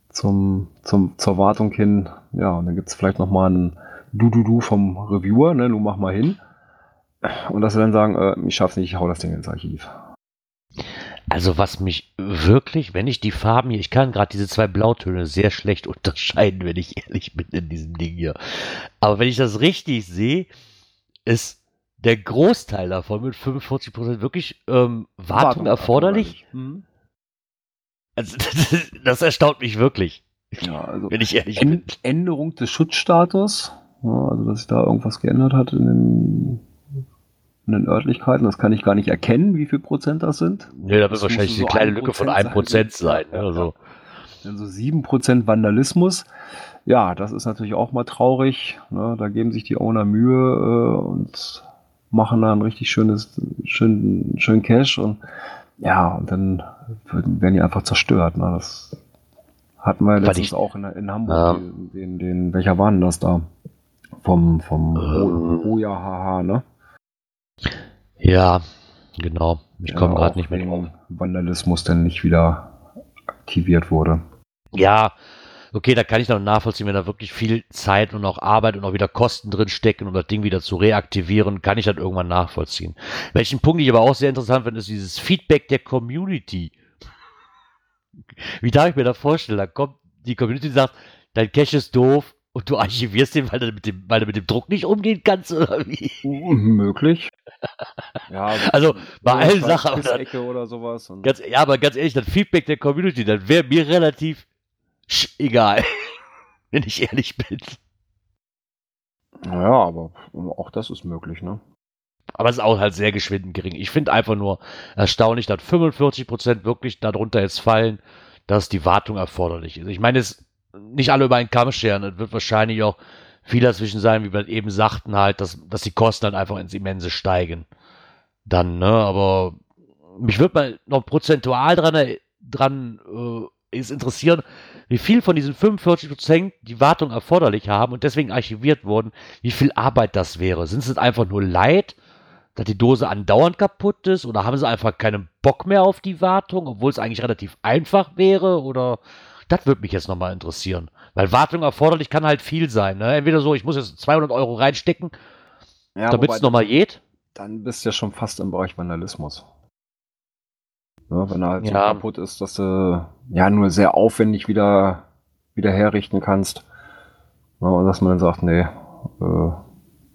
zum, zum, zur Wartung hin. Ja, und dann gibt's vielleicht nochmal einen du, du, du vom Reviewer, ne, du mach mal hin. Und dass sie dann sagen, äh, ich schaff's nicht, ich hau das Ding ins Archiv. Also was mich wirklich, wenn ich die Farben hier, ich kann gerade diese zwei Blautöne sehr schlecht *laughs* unterscheiden, wenn ich ehrlich bin in diesem Ding hier. Aber wenn ich das richtig sehe, ist der Großteil davon mit 45% wirklich ähm, Wartung, Wartung erforderlich. Mhm. Also das, das, erstaunt mich wirklich. Ja, also wenn ich ehrlich bin. Änderung des Schutzstatus ja, also, dass sich da irgendwas geändert hat in den, in den Örtlichkeiten. Das kann ich gar nicht erkennen, wie viel Prozent das sind. Nee, da wird wahrscheinlich so eine kleine Lücke von einem Prozent sein. sein also. Also 7% Vandalismus. Ja, das ist natürlich auch mal traurig. Ne? Da geben sich die Owner Mühe äh, und machen da ein richtig schönes, schön, schön Cash und ja, und dann werden die einfach zerstört. Ne? Das hatten wir letztens ich, auch in, in Hamburg. Ja. Den, den, den, welcher war denn das da? Vom, vom ähm, Oja Haha, ne? Ja, genau. Ich ja, komme gerade nicht mehr drauf. Vandalismus denn nicht wieder aktiviert wurde. Ja, okay, da kann ich noch nachvollziehen, wenn da wirklich viel Zeit und auch Arbeit und auch wieder Kosten drin stecken, um das Ding wieder zu reaktivieren, kann ich das irgendwann nachvollziehen. Welchen Punkt ich aber auch sehr interessant finde, ist dieses Feedback der Community. Wie darf ich mir das vorstellen? Da kommt die Community und sagt, dein Cache ist doof, und du archivierst den, weil du mit dem, weil du mit dem Druck nicht umgehen kannst, oder wie? Möglich. *laughs* ja, also bei allen Sachen. oder sowas. Ganz, ja, aber ganz ehrlich, das Feedback der Community, dann wäre mir relativ egal. *laughs* wenn ich ehrlich bin. Naja, aber auch das ist möglich, ne? Aber es ist auch halt sehr geschwind gering. Ich finde einfach nur erstaunlich, dass 45% wirklich darunter jetzt fallen, dass die Wartung erforderlich ist. Ich meine, es nicht alle über einen Kamm scheren. Es wird wahrscheinlich auch viel dazwischen sein, wie wir eben sagten, halt, dass, dass die Kosten dann einfach ins Immense steigen. Dann, ne, aber mich würde mal noch prozentual dran, dran äh, ist interessieren, wie viel von diesen 45 Prozent die Wartung erforderlich haben und deswegen archiviert wurden, wie viel Arbeit das wäre. Sind es einfach nur Leid, dass die Dose andauernd kaputt ist oder haben sie einfach keinen Bock mehr auf die Wartung, obwohl es eigentlich relativ einfach wäre oder das würde mich jetzt nochmal interessieren. Weil Wartung erforderlich kann halt viel sein. Ne? Entweder so, ich muss jetzt 200 Euro reinstecken, ja, damit es nochmal geht. Dann bist du ja schon fast im Bereich Vandalismus. Ja, wenn er halt ja. so kaputt ist, dass du ja nur sehr aufwendig wieder, wieder herrichten kannst. Ja, und dass man dann sagt, nee, äh,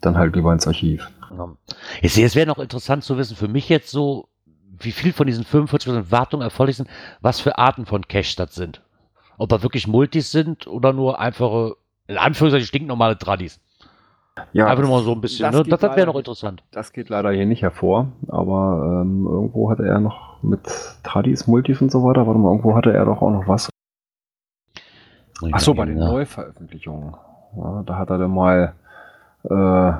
dann halt lieber ins Archiv. Ja. Ich sehe, es wäre noch interessant zu wissen, für mich jetzt so, wie viel von diesen 45% Wartung erforderlich sind, was für Arten von Cache das sind. Ob da wirklich Multis sind oder nur einfache, in Anführungszeichen stinknormale Tradis. Ja, Einfach nur mal so ein bisschen, das, ne? das, das wäre noch interessant. Das geht leider hier nicht hervor, aber ähm, irgendwo hatte er noch mit Tradis, Multis und so weiter, warte mal, irgendwo hatte er doch auch noch was. Achso, bei den ja. Neuveröffentlichungen. Ja, da hat er dann mal äh,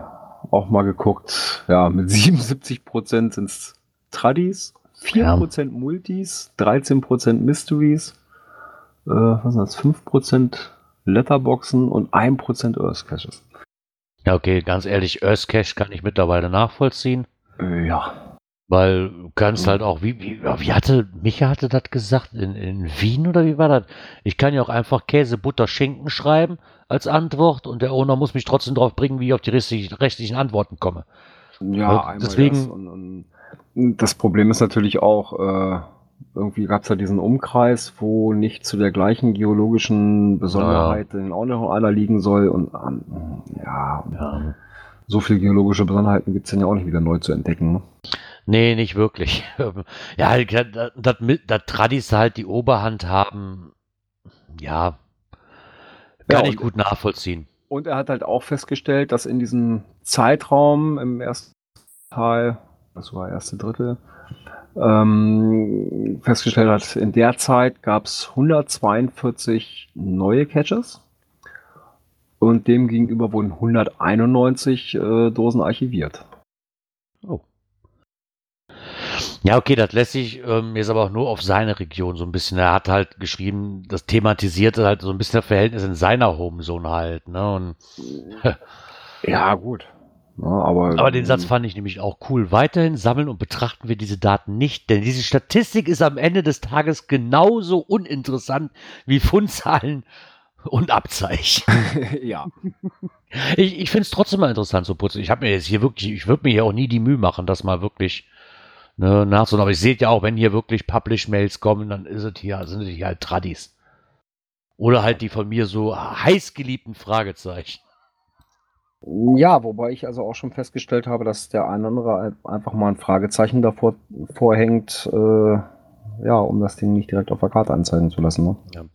auch mal geguckt, ja, mit 77% sind es Tradis, 4% ja. Multis, 13% Mysteries, äh, was sind das, 5% Letterboxen und 1% Earth Caches. Ja, okay, ganz ehrlich, Earth Cache kann ich mittlerweile nachvollziehen. Äh, ja. Weil du kannst halt auch, wie, wie, wie hatte, Micha hatte das gesagt, in, in Wien oder wie war das? Ich kann ja auch einfach Käse, Butter, Schinken schreiben als Antwort und der Owner muss mich trotzdem darauf bringen, wie ich auf die rechtlichen Antworten komme. Ja, und deswegen. Das, und, und das Problem ist natürlich auch, äh, irgendwie gab es ja diesen Umkreis, wo nicht zu der gleichen geologischen Besonderheit ja. in einer liegen soll und ähm, ja, ja, so viele geologische Besonderheiten gibt es dann ja auch nicht wieder neu zu entdecken. Ne? Nee, nicht wirklich. *laughs* ja, dass das Tradis halt die Oberhand haben, ja, kann ja, ich gut nachvollziehen. Und er hat halt auch festgestellt, dass in diesem Zeitraum im ersten Teil, das war erste Drittel, ähm, festgestellt hat, in der Zeit gab es 142 neue Catches und dem gegenüber wurden 191 äh, Dosen archiviert. Ja, okay, das lässt sich ähm, jetzt aber auch nur auf seine Region so ein bisschen. Er hat halt geschrieben, das thematisiert halt so ein bisschen das Verhältnis in seiner Homezone halt, ne? Und ja, gut. Ja, aber, aber den Satz fand ich nämlich auch cool. Weiterhin sammeln und betrachten wir diese Daten nicht, denn diese Statistik ist am Ende des Tages genauso uninteressant wie Fundzahlen und Abzeichen. *laughs* ja. Ich, ich finde es trotzdem mal interessant zu putzen. Ich habe mir jetzt hier wirklich, ich würde mir hier auch nie die Mühe machen, das mal wirklich ne, nachzuholen. Aber ich sehe ja auch, wenn hier wirklich Publish-Mails kommen, dann ist es hier, sind es hier halt Tradis. Oder halt die von mir so heiß geliebten Fragezeichen. Ja, wobei ich also auch schon festgestellt habe, dass der ein oder andere einfach mal ein Fragezeichen davor vorhängt, äh, ja, um das Ding nicht direkt auf der Karte anzeigen zu lassen. Ne? Ja.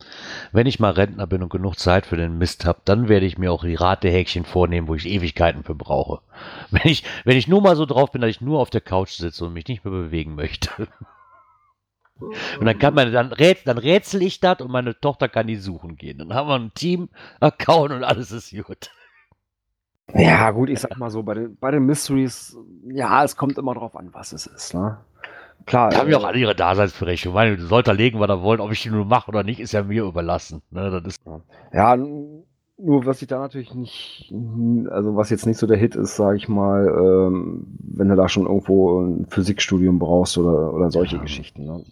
Wenn ich mal Rentner bin und genug Zeit für den Mist habe, dann werde ich mir auch die Ratehäkchen vornehmen, wo ich Ewigkeiten für brauche. *laughs* Wenn ich, wenn ich nur mal so drauf bin, dass ich nur auf der Couch sitze und mich nicht mehr bewegen möchte. *laughs* Und dann kann man, dann, rätsel, dann rätsel ich das und meine Tochter kann die suchen gehen. Dann haben wir ein Team-Account und alles ist gut. Ja, gut, ich sag mal so, bei den, bei den Mysteries, ja, es kommt immer drauf an, was es ist, ne? Klar. Die haben ja äh, auch alle ihre Daseinsberechtigung. Ich meine, sollte legen, was er wollt, ob ich die nur mache oder nicht, ist ja mir überlassen. Ne, das ist ja, nur was ich da natürlich nicht, also was jetzt nicht so der Hit ist, sage ich mal, ähm, wenn du da schon irgendwo ein Physikstudium brauchst oder, oder solche ja. Geschichten. Ne?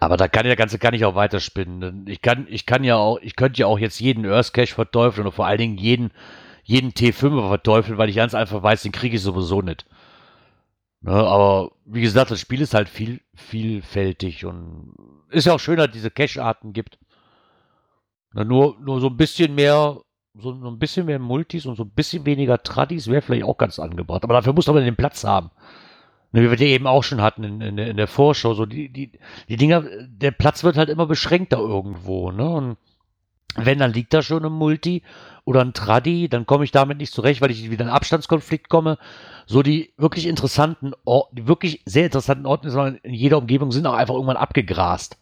Aber da kann der ganze kann ich auch weiterspinnen. Ich kann, ich kann ja auch, ich könnte ja auch jetzt jeden Earth Cache verteufeln und vor allen Dingen jeden jeden T5 verteufeln, weil ich ganz einfach weiß, den kriege ich sowieso nicht. Ne, aber wie gesagt, das Spiel ist halt viel, vielfältig und ist ja auch schön, dass es diese Cache-Arten gibt. Ne, nur, nur so ein bisschen mehr, so, ein bisschen mehr Multis und so ein bisschen weniger Tradis wäre vielleicht auch ganz angebracht. Aber dafür muss man den Platz haben. Ne, wie wir die eben auch schon hatten in, in, in der Vorschau. So die, die, die Dinger, der Platz wird halt immer beschränkter irgendwo, ne? Und wenn, dann liegt da schon ein Multi oder ein Tradi, dann komme ich damit nicht zurecht, weil ich wieder in einen Abstandskonflikt komme. So die wirklich interessanten, Or die wirklich sehr interessanten Orte in jeder Umgebung sind auch einfach irgendwann abgegrast.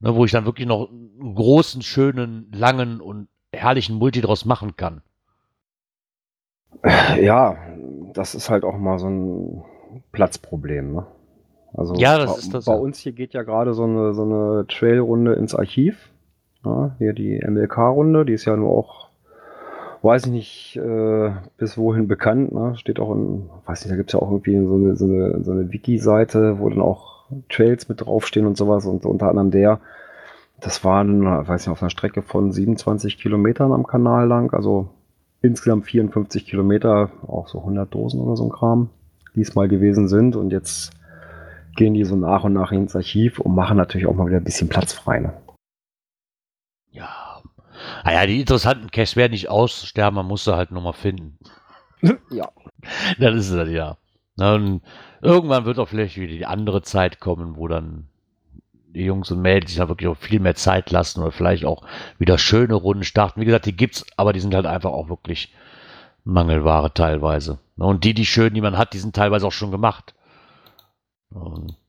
Ne, wo ich dann wirklich noch einen großen, schönen, langen und herrlichen Multi draus machen kann. Ja, das ist halt auch mal so ein Platzproblem, ne? Also ja, das ist das. Bei uns hier geht ja gerade so eine, so eine Trailrunde ins Archiv. Ja, hier die MLK-Runde, die ist ja nur auch, weiß ich nicht, äh, bis wohin bekannt. Ne? Steht auch in, weiß nicht, da gibt es ja auch irgendwie so eine, so eine, so eine Wiki-Seite, wo dann auch Trails mit draufstehen und sowas und unter anderem der. Das waren, weiß nicht, auf einer Strecke von 27 Kilometern am Kanal lang, also insgesamt 54 Kilometer, auch so 100 Dosen oder so ein Kram, diesmal gewesen sind und jetzt gehen die so nach und nach ins Archiv und machen natürlich auch mal wieder ein bisschen Platz frei. Ne? Ja. Naja, die interessanten Caches werden nicht aussterben, man muss sie halt nur mal finden. *laughs* ja. Das ist es ja. Und irgendwann wird auch vielleicht wieder die andere Zeit kommen, wo dann die Jungs und Mädels sich da wirklich auch viel mehr Zeit lassen oder vielleicht auch wieder schöne Runden starten. Wie gesagt, die gibt's, aber die sind halt einfach auch wirklich Mangelware teilweise. Und die, die schön, die man hat, die sind teilweise auch schon gemacht.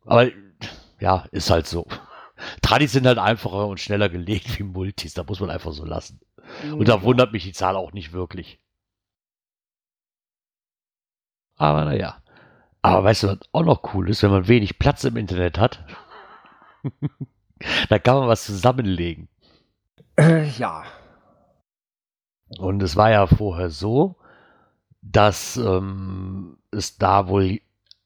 Aber ja, ist halt so. Tradis sind halt einfacher und schneller gelegt *laughs* wie Multis. Da muss man einfach so lassen. Und da wundert mich die Zahl auch nicht wirklich. Aber naja. Aber weißt du, was auch noch cool ist, wenn man wenig Platz im Internet hat? *laughs* da kann man was zusammenlegen. Äh, ja. Und es war ja vorher so, dass ähm, es da wohl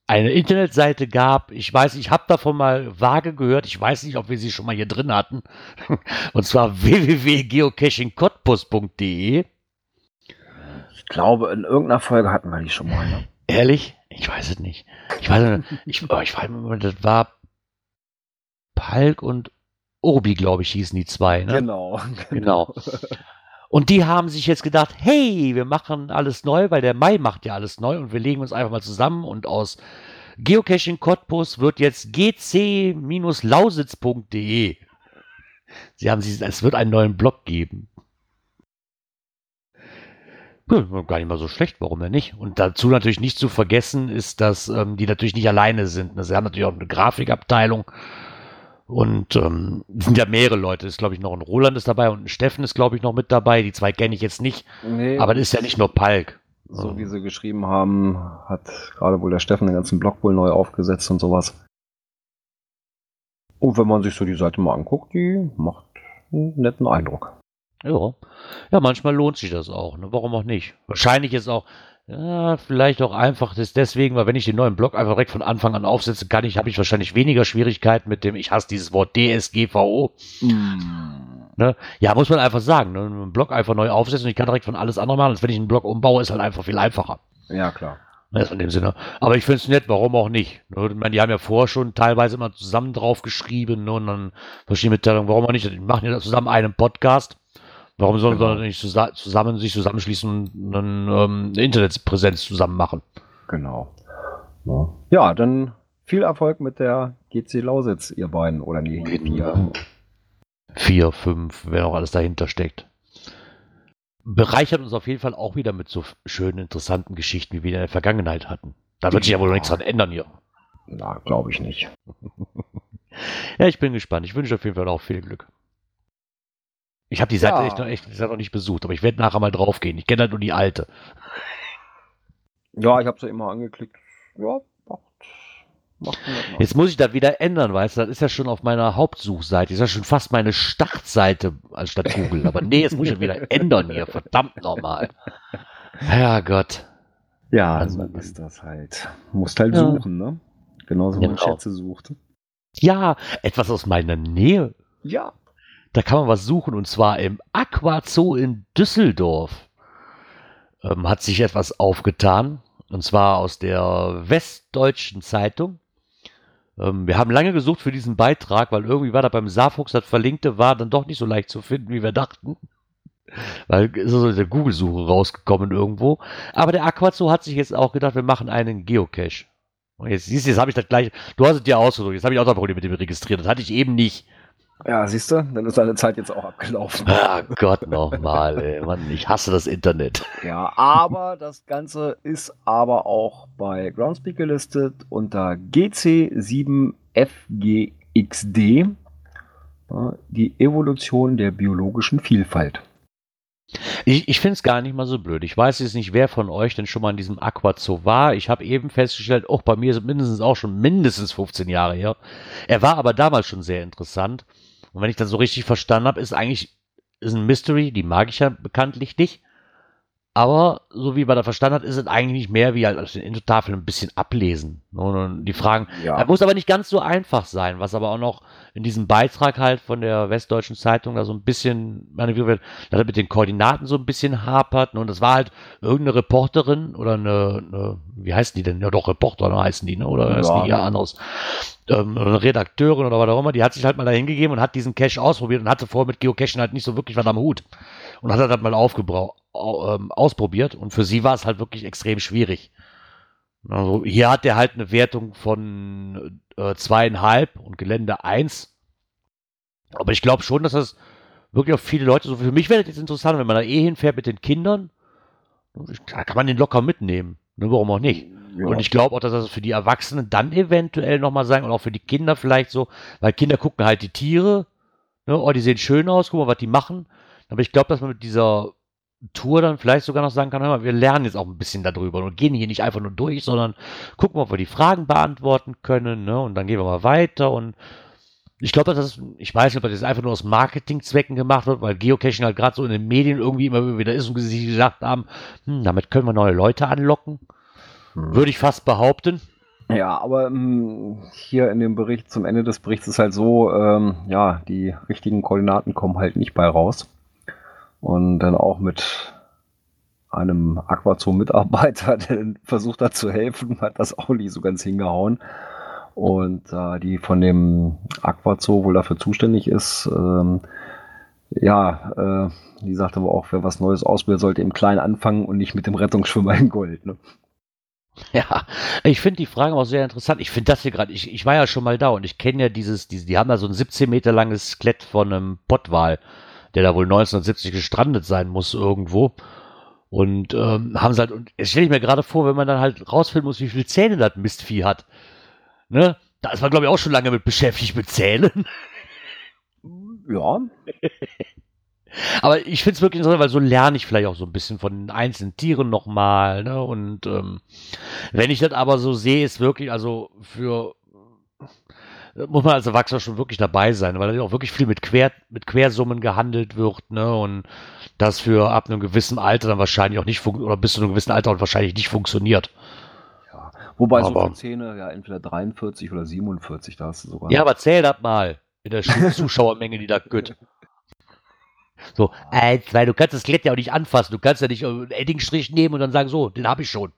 eine Internetseite gab. Ich weiß, ich habe davon mal vage gehört. Ich weiß nicht, ob wir sie schon mal hier drin hatten. *laughs* Und zwar www.geocachingcottbus.de. Ich glaube, in irgendeiner Folge hatten wir die schon mal. Ne? Ehrlich? Ich weiß es nicht. Ich weiß, ich, oh, ich weiß, das war Palk und Urbi, glaube ich, hießen die zwei. Ne? Genau, *laughs* genau. genau. Und die haben sich jetzt gedacht, hey, wir machen alles neu, weil der Mai macht ja alles neu und wir legen uns einfach mal zusammen und aus Geocaching Cottbus wird jetzt gc-lausitz.de. Sie haben sich, es wird einen neuen Blog geben. Gar nicht mal so schlecht, warum denn nicht? Und dazu natürlich nicht zu vergessen ist, dass ähm, die natürlich nicht alleine sind. Sie haben natürlich auch eine Grafikabteilung und ähm, sind ja mehrere Leute. Ist, glaube ich, noch ein Roland ist dabei und ein Steffen ist, glaube ich, noch mit dabei. Die zwei kenne ich jetzt nicht. Nee. Aber das ist ja nicht nur Palk. So wie sie geschrieben haben, hat gerade wohl der Steffen den ganzen Blog wohl neu aufgesetzt und sowas. Und wenn man sich so die Seite mal anguckt, die macht einen netten Eindruck. Ja, ja manchmal lohnt sich das auch. Ne? Warum auch nicht? Wahrscheinlich ist auch, ja, vielleicht auch einfach das deswegen, weil wenn ich den neuen Blog einfach direkt von Anfang an aufsetze, kann ich, habe ich wahrscheinlich weniger Schwierigkeiten mit dem, ich hasse dieses Wort DSGVO. Mm. Ne? Ja, muss man einfach sagen, ne? einen Blog einfach neu aufsetzen und ich kann direkt von alles andere machen, als wenn ich einen Blog umbaue, ist halt einfach viel einfacher. Ja, klar. Ne, in dem Sinne. Aber ich finde es nett, warum auch nicht. Ne? Ich meine, die haben ja vorher schon teilweise immer zusammen drauf geschrieben ne? und dann verschiedene Mitteilungen, warum auch nicht. Die machen ja zusammen einen Podcast. Warum sollen genau. sie nicht zusammen sich zusammenschließen und dann ähm, eine Internetpräsenz zusammen machen? Genau. Ja. ja, dann viel Erfolg mit der GC Lausitz, ihr beiden, oder nee, vier. Vier, fünf, wer noch alles dahinter steckt. Bereichert uns auf jeden Fall auch wieder mit so schönen, interessanten Geschichten, wie wir in der Vergangenheit hatten. Da wird sich ja wohl nichts dran ändern hier. Na, glaube ich nicht. *laughs* ja, ich bin gespannt. Ich wünsche auf jeden Fall auch viel Glück. Ich habe die Seite ja. echt, noch, echt noch nicht besucht, aber ich werde nachher mal draufgehen. Ich kenne halt nur die alte. Ja, ich habe sie immer angeklickt. Ja, macht, macht Jetzt muss ich das wieder ändern, weißt du? Das ist ja schon auf meiner Hauptsuchseite. Das ist ja schon fast meine Startseite anstatt Google. Aber nee, jetzt muss ich das wieder *laughs* ändern hier. Verdammt nochmal. Ja, Gott. Ja, also ist das halt. Musst halt ja. suchen, ne? Genauso wie man genau. Schätze sucht. Ja, etwas aus meiner Nähe. Ja. Da kann man was suchen und zwar im Aquazoo in Düsseldorf ähm, hat sich etwas aufgetan und zwar aus der Westdeutschen Zeitung. Ähm, wir haben lange gesucht für diesen Beitrag, weil irgendwie war da beim Saarfuchs das Verlinkte war dann doch nicht so leicht zu finden, wie wir dachten. Weil ist so der Google-Suche rausgekommen irgendwo. Aber der Aquazoo hat sich jetzt auch gedacht, wir machen einen Geocache. Und jetzt siehst du, jetzt habe ich das gleich. Du hast es dir ausgedrückt. Jetzt habe ich auch das Problem mit dem registriert. Das hatte ich eben nicht. Ja, siehst du, dann ist deine Zeit jetzt auch abgelaufen. Ah Gott nochmal, ey. Mann, ich hasse das Internet. Ja, aber das Ganze ist aber auch bei Groundspeak gelistet unter GC7FGXD, die Evolution der biologischen Vielfalt. Ich, ich finde es gar nicht mal so blöd. Ich weiß jetzt nicht, wer von euch denn schon mal in diesem Aquazoo war. Ich habe eben festgestellt, auch bei mir sind mindestens auch schon mindestens 15 Jahre her. Er war aber damals schon sehr interessant. Und wenn ich das so richtig verstanden habe, ist eigentlich ist ein Mystery, die mag ich ja bekanntlich nicht. Aber so wie man da verstanden hat, ist es eigentlich nicht mehr wie halt aus den Infotafeln ein bisschen ablesen. Und die Fragen, ja. muss aber nicht ganz so einfach sein, was aber auch noch in diesem Beitrag halt von der Westdeutschen Zeitung da so ein bisschen manövriert wird, dass er mit den Koordinaten so ein bisschen hapert. Und das war halt irgendeine Reporterin oder eine, eine wie heißen die denn? Ja doch, Reporter heißen die, ne? Oder ja. ist die ja anderes? Ähm, eine Redakteurin oder was auch immer, die hat sich halt mal da hingegeben und hat diesen Cache ausprobiert und hatte vorher mit Geocachen halt nicht so wirklich was am Hut. Und hat das halt mal aufgebraucht ausprobiert und für sie war es halt wirklich extrem schwierig. Also hier hat er halt eine Wertung von äh, zweieinhalb und Gelände 1. Aber ich glaube schon, dass das wirklich auch viele Leute, so für mich wäre das jetzt interessant, wenn man da eh hinfährt mit den Kindern, da kann man den locker mitnehmen. Ne, warum auch nicht? Ja. Und ich glaube auch, dass das für die Erwachsenen dann eventuell nochmal sein und auch für die Kinder vielleicht so, weil Kinder gucken halt die Tiere, ne, oh, die sehen schön aus, guck mal, was die machen. Aber ich glaube, dass man mit dieser Tour dann vielleicht sogar noch sagen kann, hör mal, wir lernen jetzt auch ein bisschen darüber und gehen hier nicht einfach nur durch, sondern gucken, ob wir die Fragen beantworten können, ne? Und dann gehen wir mal weiter und ich glaube, dass das, ich weiß nicht, ob das einfach nur aus Marketingzwecken gemacht wird, weil Geocaching halt gerade so in den Medien irgendwie immer wieder ist und sie gesagt haben, hm, damit können wir neue Leute anlocken. Hm. Würde ich fast behaupten. Ja, aber ähm, hier in dem Bericht, zum Ende des Berichts ist halt so, ähm, ja, die richtigen Koordinaten kommen halt nicht bei raus. Und dann auch mit einem Aquazoo-Mitarbeiter, *laughs* der versucht hat zu helfen, hat das auch nicht so ganz hingehauen. Und äh, die von dem Aquazoo wohl dafür zuständig ist, ähm, ja, äh, die sagte aber auch, wer was Neues ausbildet, sollte im Kleinen anfangen und nicht mit dem Rettungsschwimmer in Gold. Ne? Ja, ich finde die Frage auch sehr interessant. Ich finde das hier gerade, ich, ich war ja schon mal da und ich kenne ja dieses, diese, die haben da so ein 17 Meter langes Skelett von einem Pottwal der da wohl 1970 gestrandet sein muss irgendwo. Und ähm, haben sie halt, und jetzt stelle ich mir gerade vor, wenn man dann halt rausfinden muss, wie viele Zähne das Mistvieh hat. Ne? Da ist man, glaube ich, auch schon lange mit beschäftigt mit Zähnen. Ja. Aber ich finde es wirklich interessant, weil so lerne ich vielleicht auch so ein bisschen von den einzelnen Tieren nochmal. Ne? Und ähm, wenn ich das aber so sehe, ist wirklich, also für muss man als Erwachsener schon wirklich dabei sein, weil da auch wirklich viel mit, Quer, mit Quersummen gehandelt wird, ne? Und das für ab einem gewissen Alter dann wahrscheinlich auch nicht oder bis zu einem gewissen Alter wahrscheinlich nicht funktioniert. Ja, wobei aber, so viele Zähne ja entweder 43 oder 47, da hast du sogar. Ja, aber zähl das mal in der *laughs* Zuschauermenge, die da gött. So, eins, zwei, du kannst das Klett ja auch nicht anfassen. Du kannst ja nicht einen Eddingstrich nehmen und dann sagen, so, den habe ich schon.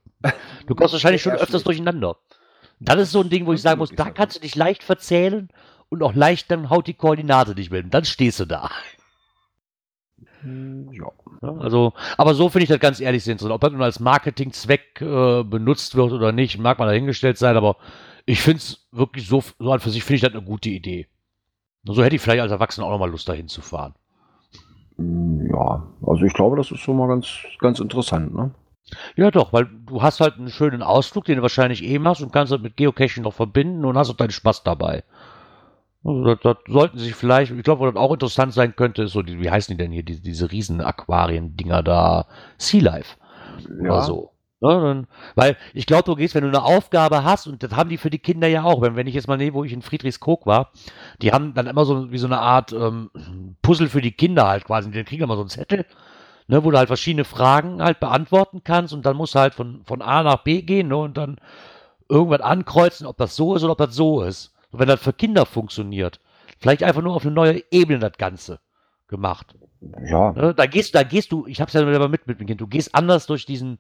Du kommst *laughs* wahrscheinlich schon öfters durcheinander. Das ist so ein Ding, wo ich sagen muss, da kannst du dich leicht verzählen und auch leicht, dann haut die Koordinate nicht. Und dann stehst du da. Hm, ja. Also, aber so finde ich das ganz ehrlich sind. Ob das nun als Marketingzweck äh, benutzt wird oder nicht, mag man dahingestellt sein, aber ich finde es wirklich so, so an für sich finde ich das eine gute Idee. So hätte ich vielleicht als Erwachsener auch nochmal Lust, dahin zu fahren. Hm, ja, also ich glaube, das ist so mal ganz, ganz interessant, ne? Ja, doch, weil du hast halt einen schönen Ausflug, den du wahrscheinlich eh machst und kannst das mit Geocaching noch verbinden und hast auch deinen Spaß dabei. Also das, das sollten sich vielleicht, ich glaube, was auch interessant sein könnte, ist so, die, wie heißen die denn hier, die, diese riesen Aquarien-Dinger da, Sea Life ja. oder so. Ja, dann, weil ich glaube, du gehst, wenn du eine Aufgabe hast, und das haben die für die Kinder ja auch, wenn, wenn ich jetzt mal nehme, wo ich in Friedrichskoog war, die haben dann immer so wie so eine Art ähm, Puzzle für die Kinder halt quasi, die kriegen immer so einen Zettel ne, wo du halt verschiedene Fragen halt beantworten kannst und dann musst du halt von, von A nach B gehen ne, und dann irgendwas ankreuzen, ob das so ist oder ob das so ist. Und wenn das für Kinder funktioniert, vielleicht einfach nur auf eine neue Ebene das Ganze gemacht. Ja. Ne, da gehst, da gehst du, ich hab's ja immer mit mit dem Kind, du gehst anders durch diesen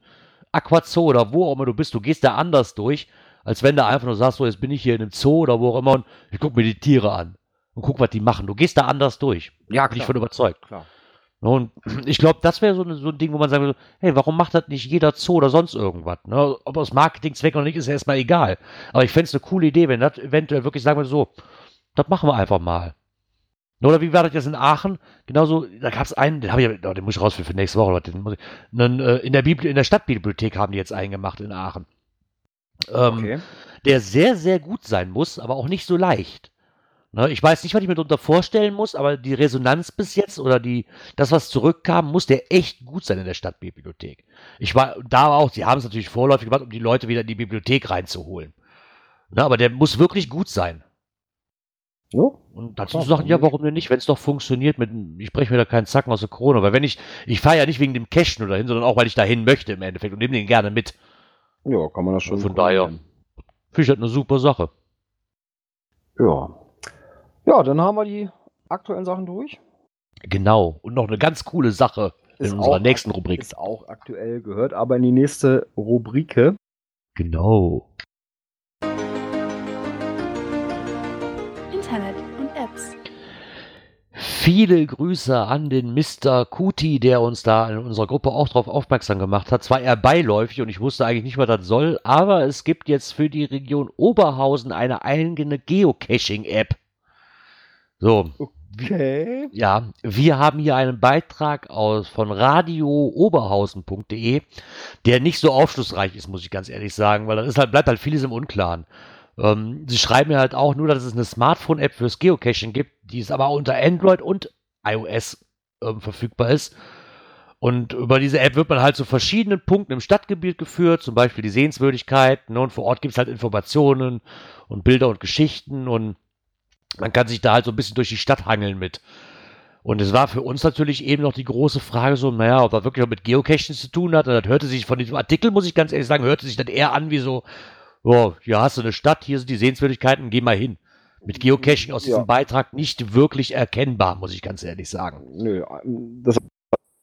Aquazoo oder wo auch immer du bist, du gehst da anders durch, als wenn du einfach nur sagst, so jetzt bin ich hier in einem Zoo oder wo auch immer und ich guck mir die Tiere an und guck, was die machen. Du gehst da anders durch. Ja, bin ich von überzeugt. Klar. Und *clears throat* ich glaube, das wäre so, so, ein Ding, wo man sagen würde, hey, warum macht das nicht jeder Zoo oder sonst irgendwas? Ne? Ob aus Marketingzweck oder nicht, ist ja erstmal egal. Aber ich fände es eine coole Idee, wenn das eventuell wirklich sagen würde, so, das machen wir einfach mal. Oder wie war das jetzt in Aachen? Genauso, da gab es einen, den habe ich, oh, den muss ich rausfinden für nächste Woche. Den muss ich, einen, äh, in, der Bibli in der Stadtbibliothek haben die jetzt einen gemacht in Aachen. Ähm, okay. Der sehr, sehr gut sein muss, aber auch nicht so leicht. Ne, ich weiß nicht, was ich mir darunter vorstellen muss, aber die Resonanz bis jetzt oder die, das, was zurückkam, muss der echt gut sein in der Stadtbibliothek. Ich war da auch, sie haben es natürlich vorläufig gemacht, um die Leute wieder in die Bibliothek reinzuholen. Ne, aber der muss wirklich gut sein. So? Und dazu zu sagen, ja, warum denn nicht, wenn es doch funktioniert, mit, ich breche mir da keinen Zacken aus der Krone, weil wenn ich, ich fahre ja nicht wegen dem Cashen oder hin, sondern auch, weil ich dahin möchte im Endeffekt und nehme den gerne mit. Ja, kann man das schon. von daher finde ich das eine super Sache. Ja. Ja, dann haben wir die aktuellen Sachen durch. Genau. Und noch eine ganz coole Sache in unserer nächsten Rubrik. Ist auch aktuell, gehört aber in die nächste Rubrike. Genau. Internet und Apps. Viele Grüße an den Mr. Kuti, der uns da in unserer Gruppe auch darauf aufmerksam gemacht hat. Zwar eher beiläufig und ich wusste eigentlich nicht, was das soll, aber es gibt jetzt für die Region Oberhausen eine eigene Geocaching-App. So. Okay. Ja, wir haben hier einen Beitrag aus von radiooberhausen.de, der nicht so aufschlussreich ist, muss ich ganz ehrlich sagen, weil dann ist halt, bleibt halt vieles im Unklaren. Ähm, sie schreiben mir halt auch nur, dass es eine Smartphone-App fürs Geocaching gibt, die es aber unter Android und iOS ähm, verfügbar ist. Und über diese App wird man halt zu verschiedenen Punkten im Stadtgebiet geführt, zum Beispiel die Sehenswürdigkeiten. Ne? Und vor Ort gibt es halt Informationen und Bilder und Geschichten und man kann sich da halt so ein bisschen durch die Stadt hangeln mit. Und es war für uns natürlich eben noch die große Frage so, naja, ob das wirklich noch mit Geocaching zu tun hat. Und das hörte sich von diesem Artikel, muss ich ganz ehrlich sagen, hörte sich dann eher an wie so, oh, hier hast du eine Stadt, hier sind die Sehenswürdigkeiten, geh mal hin. Mit Geocaching aus diesem ja. Beitrag nicht wirklich erkennbar, muss ich ganz ehrlich sagen. Nö, das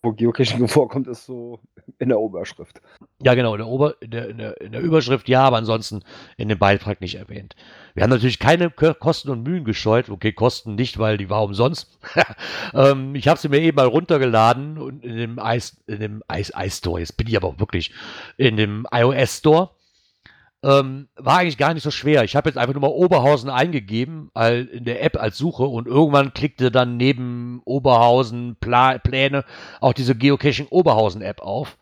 wo Geocaching *laughs* vorkommt, ist so in der Oberschrift. Ja, genau, in der, Ober, in der, in der, in der Überschrift ja, aber ansonsten in dem Beitrag nicht erwähnt. Wir haben natürlich keine Kosten und Mühen gescheut. Okay, Kosten nicht, weil die war umsonst. *laughs* ähm, ich habe sie mir eben mal runtergeladen und in dem Eis Store, jetzt bin ich aber wirklich in dem iOS Store. Ähm, war eigentlich gar nicht so schwer. Ich habe jetzt einfach nur mal Oberhausen eingegeben all, in der App als Suche und irgendwann klickte dann neben Oberhausen Pla Pläne auch diese Geocaching Oberhausen App auf.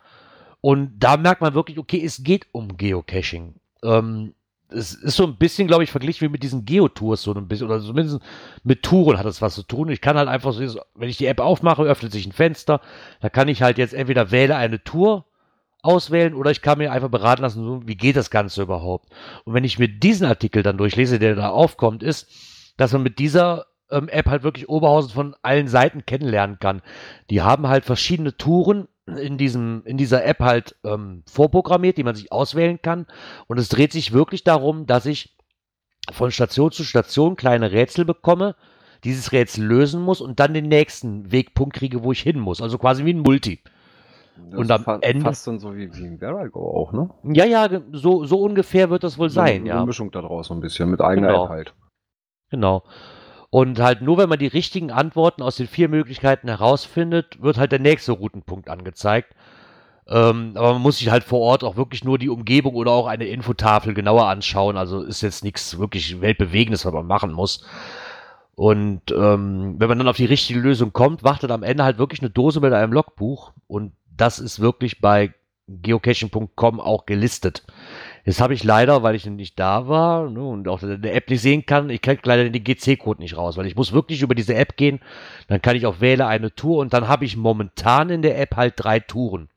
Und da merkt man wirklich, okay, es geht um Geocaching. Ähm, es ist so ein bisschen, glaube ich, verglichen wie mit diesen Geotours so ein bisschen, oder zumindest mit Touren hat es was zu tun. Ich kann halt einfach so, wenn ich die App aufmache, öffnet sich ein Fenster, da kann ich halt jetzt entweder wähle eine Tour auswählen oder ich kann mir einfach beraten lassen, wie geht das Ganze überhaupt. Und wenn ich mir diesen Artikel dann durchlese, der da aufkommt, ist, dass man mit dieser ähm, App halt wirklich Oberhausen von allen Seiten kennenlernen kann. Die haben halt verschiedene Touren in diesem in dieser App halt ähm, vorprogrammiert, die man sich auswählen kann. Und es dreht sich wirklich darum, dass ich von Station zu Station kleine Rätsel bekomme, dieses Rätsel lösen muss und dann den nächsten Wegpunkt kriege, wo ich hin muss. Also quasi wie ein Multi. Das und am fa Ende. Fast dann so wie, wie ein Verigo auch, ne? Ja, ja, so, so ungefähr wird das wohl so sein, eine, ja. Eine Mischung da draus so ein bisschen, mit eigener genau. App halt. Genau. Und halt nur wenn man die richtigen Antworten aus den vier Möglichkeiten herausfindet, wird halt der nächste Routenpunkt angezeigt. Ähm, aber man muss sich halt vor Ort auch wirklich nur die Umgebung oder auch eine Infotafel genauer anschauen. Also ist jetzt nichts wirklich Weltbewegendes, was man machen muss. Und ähm, wenn man dann auf die richtige Lösung kommt, wartet am Ende halt wirklich eine Dose mit einem Logbuch. Und das ist wirklich bei geocaching.com auch gelistet. Jetzt habe ich leider, weil ich nicht da war ne, und auch der App nicht sehen kann, ich kriege leider den GC-Code nicht raus, weil ich muss wirklich über diese App gehen. Dann kann ich auch wähle eine Tour und dann habe ich momentan in der App halt drei Touren.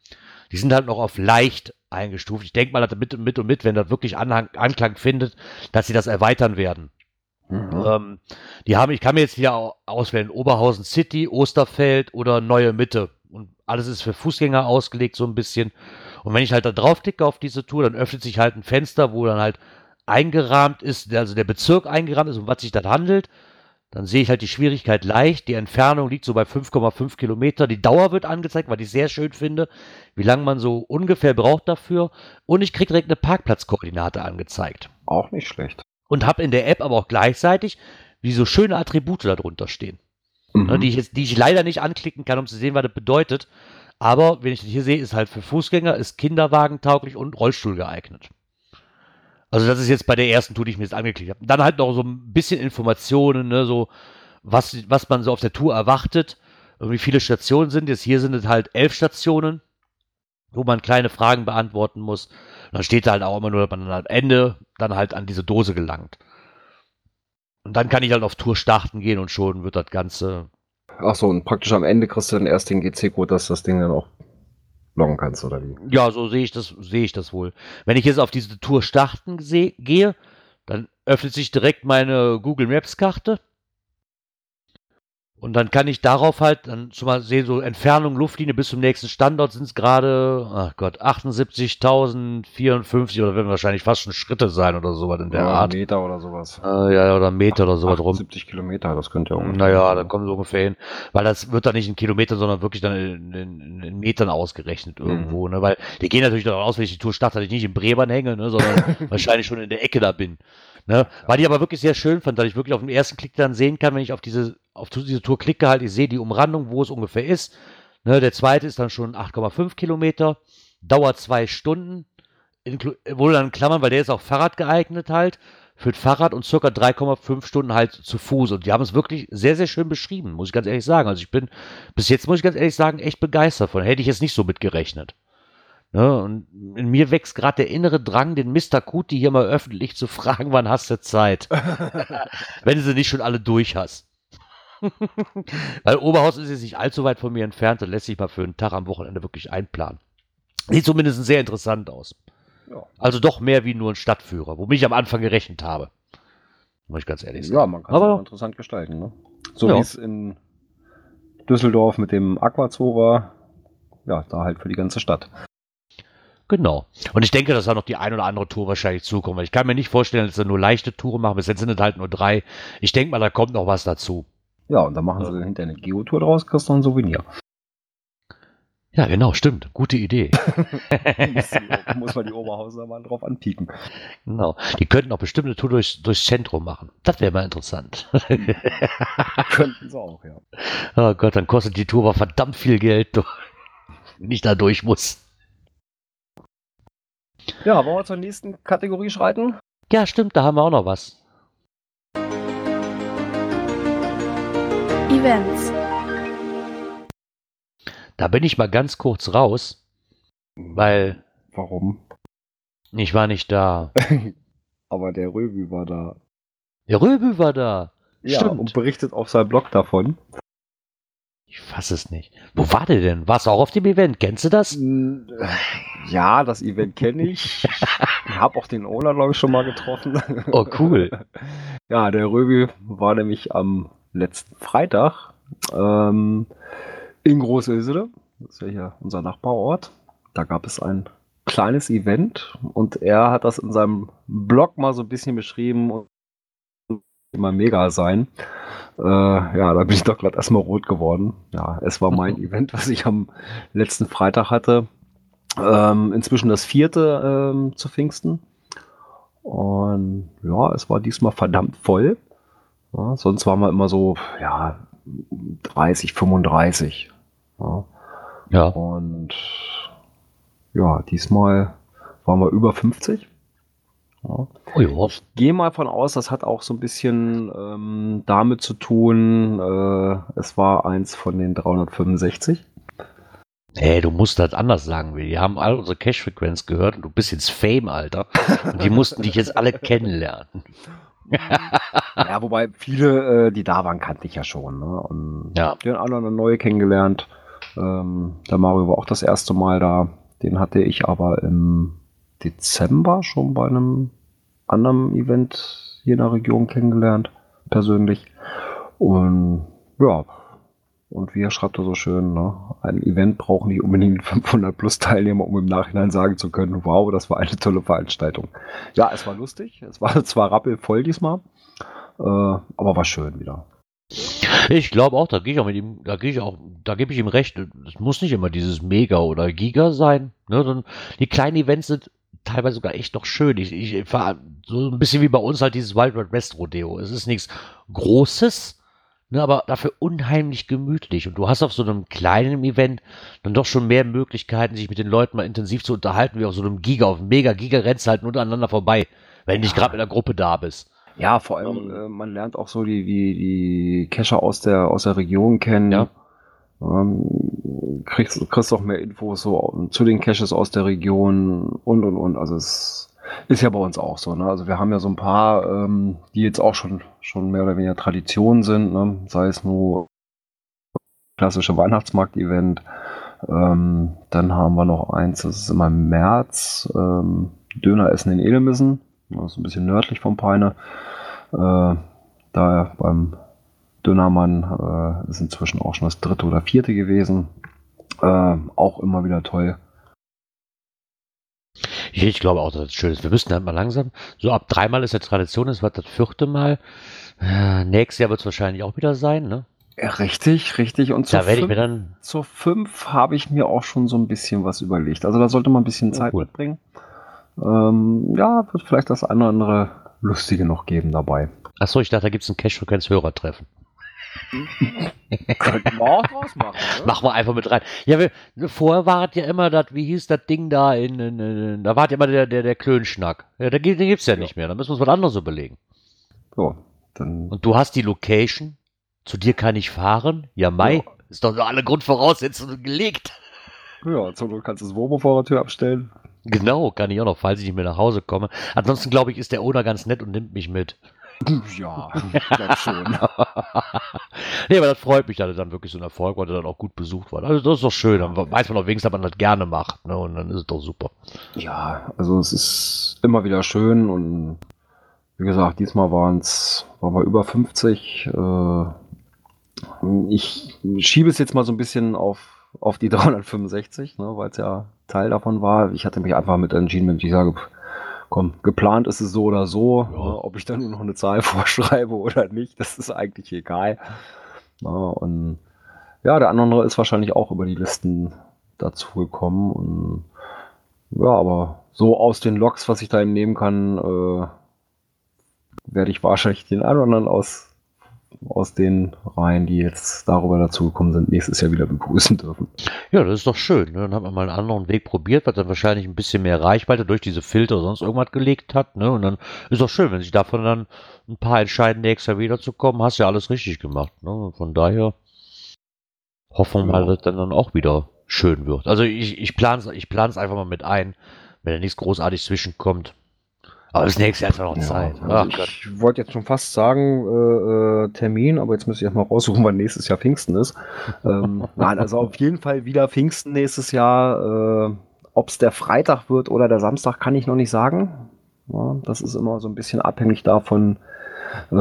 Die sind halt noch auf leicht eingestuft. Ich denke mal, dass mit, mit und mit, wenn das wirklich Anhang, Anklang findet, dass sie das erweitern werden. Mhm. Ähm, die haben, ich kann mir jetzt wieder auswählen, Oberhausen City, Osterfeld oder Neue Mitte. Und alles ist für Fußgänger ausgelegt, so ein bisschen. Und wenn ich halt da draufklicke auf diese Tour, dann öffnet sich halt ein Fenster, wo dann halt eingerahmt ist, also der Bezirk eingerahmt ist, um was sich das handelt. Dann sehe ich halt die Schwierigkeit leicht. Die Entfernung liegt so bei 5,5 Kilometer. Die Dauer wird angezeigt, was ich sehr schön finde, wie lange man so ungefähr braucht dafür. Und ich kriege direkt eine Parkplatzkoordinate angezeigt. Auch nicht schlecht und habe in der App aber auch gleichzeitig wie so schöne Attribute darunter stehen. Mhm. Ne, die, ich jetzt, die ich leider nicht anklicken kann, um zu sehen, was das bedeutet. Aber wenn ich das hier sehe, ist halt für Fußgänger, ist kinderwagentauglich und Rollstuhl geeignet. Also das ist jetzt bei der ersten Tour, die ich mir jetzt angeklickt habe. Dann halt noch so ein bisschen Informationen, ne, so was, was man so auf der Tour erwartet, wie viele Stationen sind. Jetzt hier sind es halt elf Stationen, wo man kleine Fragen beantworten muss. Und dann steht da halt auch immer nur, dass man dann am Ende dann halt an diese Dose gelangt. Und dann kann ich halt auf Tour starten gehen und schon wird das Ganze. Ach so, und praktisch am Ende kriegst du dann erst den GC-Code, dass das Ding dann auch loggen kannst, oder wie? Ja, so sehe ich das, sehe ich das wohl. Wenn ich jetzt auf diese Tour starten gehe, dann öffnet sich direkt meine Google Maps Karte Und dann kann ich darauf halt dann schon mal sehen, so Entfernung, Luftlinie bis zum nächsten Standort sind es gerade, ach Gott, 78.054 oder werden wahrscheinlich fast schon Schritte sein oder sowas in der ja, Art. Meter oder sowas. Äh, ja, oder Meter oder sowas rum. 70 Kilometer, das könnte ja ungefähr. Naja, da kommen so ungefähr hin. Weil das wird dann nicht in Kilometern, sondern wirklich dann in, in, in Metern ausgerechnet irgendwo. Ne? Weil die gehen natürlich davon aus, wenn ich die Tour starte, dass ich nicht in Brebern hänge, ne? sondern *laughs* wahrscheinlich schon in der Ecke da bin. Ne? Weil ich aber wirklich sehr schön fand, dass ich wirklich auf dem ersten Klick dann sehen kann, wenn ich auf diese, auf diese Tour klicke, halt, ich sehe die Umrandung, wo es ungefähr ist. Ne? Der zweite ist dann schon 8,5 Kilometer, dauert zwei Stunden, wohl dann Klammern, weil der ist auch Fahrrad geeignet halt, führt Fahrrad und circa 3,5 Stunden halt zu Fuß. Und die haben es wirklich sehr, sehr schön beschrieben, muss ich ganz ehrlich sagen. Also ich bin bis jetzt, muss ich ganz ehrlich sagen, echt begeistert von. Hätte ich jetzt nicht so mitgerechnet. Ne? Und in mir wächst gerade der innere Drang, den Mr. Kuti hier mal öffentlich zu fragen, *laughs* wann hast du Zeit? *laughs* Wenn du sie nicht schon alle durch hast. *laughs* Weil Oberhaus ist jetzt nicht allzu weit von mir entfernt und lässt sich mal für einen Tag am Wochenende wirklich einplanen. Sieht zumindest sehr interessant aus. Ja. Also doch mehr wie nur ein Stadtführer, womit ich am Anfang gerechnet habe. Muss ich ganz ehrlich sagen. Ja, man kann es auch interessant gestalten. Ne? So ja. wie es in Düsseldorf mit dem Aquazoo war. Ja, da halt für die ganze Stadt. Genau. Und ich denke, dass da noch die ein oder andere Tour wahrscheinlich zukommt. Ich kann mir nicht vorstellen, dass sie nur leichte Touren machen. Bis jetzt sind es halt nur drei. Ich denke mal, da kommt noch was dazu. Ja, und dann machen ja. sie hinterher eine Geotour draus, kriegst du ein Souvenir. Ja, genau, stimmt. Gute Idee. *laughs* *laughs* muss, muss man die Oberhauser mal drauf anpieken. Genau. Die könnten auch bestimmt eine Tour durchs, durchs Zentrum machen. Das wäre mal interessant. *laughs* Könnten sie auch, ja. Oh Gott, dann kostet die Tour aber verdammt viel Geld, wenn ich da durch muss. Ja, wollen wir zur nächsten Kategorie schreiten? Ja, stimmt, da haben wir auch noch was. Events. Da bin ich mal ganz kurz raus, weil. Warum? Ich war nicht da. *laughs* Aber der Röbü war da. Der Röbü war da. Ja, Stimmt. und berichtet auf seinem Blog davon. Ich fasse es nicht. Wo war der denn? Warst du auch auf dem Event? Kennst du das? Ja, das Event kenne ich. ich habe auch den Owner, glaube ich, schon mal getroffen. Oh, cool. *laughs* ja, der Röbi war nämlich am letzten Freitag ähm, in Großilsede. Das ist ja hier unser Nachbarort. Da gab es ein kleines Event und er hat das in seinem Blog mal so ein bisschen beschrieben und immer mega sein. Äh, ja, da bin ich doch gerade erstmal rot geworden. Ja, es war mein *laughs* Event, was ich am letzten Freitag hatte. Ähm, inzwischen das vierte ähm, zu Pfingsten. Und ja, es war diesmal verdammt voll. Ja, sonst waren wir immer so, ja, 30, 35. Ja. ja. Und ja, diesmal waren wir über 50. Ja. Oh ja. Ich gehe mal von aus, das hat auch so ein bisschen ähm, damit zu tun, äh, es war eins von den 365. Hey, du musst das anders sagen, wir. Die haben all unsere Cash-Frequenz gehört und du bist jetzt Fame, Alter. Und die mussten dich jetzt alle kennenlernen. *laughs* *laughs* ja, wobei viele, äh, die da waren, kannte ich ja schon. Ne? Und ja. den anderen neue kennengelernt. Ähm, der Mario war auch das erste Mal da. Den hatte ich aber im Dezember schon bei einem anderen Event hier in der Region kennengelernt, persönlich. Und ja, und wie er schreibt er so schön, ne? ein Event braucht nicht unbedingt *laughs* 500 plus Teilnehmer, um im Nachhinein sagen zu können, wow, das war eine tolle Veranstaltung. Ja, es war lustig, es war *laughs* zwar rappelvoll diesmal, äh, aber war schön wieder. Ich glaube auch, da gehe ich auch mit ihm, da gehe ich auch, da gebe ich ihm recht. Es muss nicht immer dieses Mega oder Giga sein. Ne? Die kleinen Events sind teilweise sogar echt noch schön. Ich, ich fahre so ein bisschen wie bei uns halt dieses Wild Wild West Rodeo. Es ist nichts Großes, ne, aber dafür unheimlich gemütlich. Und du hast auf so einem kleinen Event dann doch schon mehr Möglichkeiten, sich mit den Leuten mal intensiv zu unterhalten, wie auf so einem Giga. Auf einem Mega-Giga rennst halt nur untereinander vorbei, wenn du nicht gerade mit der Gruppe da bist. Ja, vor allem, äh, man lernt auch so die, die, die Cacher aus der, aus der Region kennen. Ja. Ähm, kriegst, kriegst auch mehr Infos so zu den Caches aus der Region und und und. Also es ist ja bei uns auch so. Ne? Also wir haben ja so ein paar, ähm, die jetzt auch schon, schon mehr oder weniger Tradition sind. Ne? Sei es nur klassische Weihnachtsmarkt-Event. Ähm, dann haben wir noch eins, das ist immer im März. Ähm, Döner essen in Edelmissen. Das ist ein bisschen nördlich vom Peine. Äh, da beim Dünnermann äh, ist inzwischen auch schon das dritte oder vierte gewesen. Äh, auch immer wieder toll. Ich, glaube auch, dass das schön ist. Wir müssten halt mal langsam, so ab dreimal ist ja Tradition, das war das vierte Mal. Äh, nächstes Jahr wird es wahrscheinlich auch wieder sein, ne? Ja, richtig, richtig. Und Da werde ich mir dann, zur 5 habe ich mir auch schon so ein bisschen was überlegt. Also da sollte man ein bisschen Oh, Zeit cool. mitbringen. Ähm, ja, wird vielleicht das eine oder andere Lustige noch geben dabei. achso, ich dachte, da gibt es ein Cash-Frequenz-Hörertreffen. *laughs* Könnten wir auch draus machen. Ne? Machen wir einfach mit rein. Ja, wir, vorher war es ja immer das, wie hieß das Ding da in, in, in da war ja immer der, der, der Klönschnack. Ja, da, gibt- den gibt's ja nicht mehr. Da müssen wir uns was anderes überlegen. So, dann Und du hast die Location. Zu dir kann ich fahren. Ja, Mai. Ja. Ist doch nur alle Grundvoraussetzungen gelegt. ja, zur Not kannst du das Womo vor der Tür abstellen. Genau, kann ich auch noch, falls ich nicht mehr nach Hause komme. Ansonsten glaube ich, ist der Owner ganz nett und nimmt mich mit. *laughs* Ja, glaube schon. *laughs* nee, aber das freut mich, dass er dann wirklich so ein Erfolg war, der dann auch gut besucht war. Also das ist doch schön. Dann weiß man auch wenigstens, dass man das gerne macht. Ne? Und dann ist es doch super. Ja, also es ist immer wieder schön und wie gesagt, diesmal waren es waren wir über 50. Äh, ich schiebe es jetzt mal so ein bisschen auf, auf die *laughs* 365, ne, weil es ja Teil davon war. Ich hatte mich einfach mit entschieden, wenn ich sage, komm, geplant ist es so oder so. Ja. Ne, ob ich dann nur noch eine Zahl *laughs* vorschreibe oder nicht, das ist eigentlich egal. Ne, und ja, der andere ist wahrscheinlich auch über die Listen dazu gekommen und ja, aber so aus den Logs, was ich da eben nehmen kann, äh, werde ich wahrscheinlich den einen oder anderen aus, aus den Reihen, die jetzt darüber dazugekommen sind, nächstes Jahr wieder begrüßen dürfen. Ja, das ist doch schön. Ne? Dann hat man mal einen anderen Weg probiert, was dann wahrscheinlich ein bisschen mehr Reichweite durch diese Filter oder sonst irgendwas gelegt hat. Ne? Und dann ist doch schön, wenn sich davon dann ein paar entscheiden, nächstes Jahr wiederzukommen. Hast ja alles richtig gemacht. Ne? Von daher hoffen wir mal, Ja. dass dann, dann auch wieder schön wird. Also ich, ich plane es ich plan's einfach mal mit ein, wenn da nichts großartig zwischenkommt. Aber das nächste Jahr ist ja noch Zeit. also ich, wollte jetzt schon fast sagen, äh, äh, Termin, aber jetzt müsste ich erstmal raussuchen, *laughs* wann nächstes Jahr Pfingsten ist. ähm, *laughs* nein, also auf jeden Fall wieder Pfingsten nächstes Jahr. Äh, Ob es der Freitag wird oder der Samstag, kann ich noch nicht sagen. Ja, das ist immer so ein bisschen abhängig davon, äh,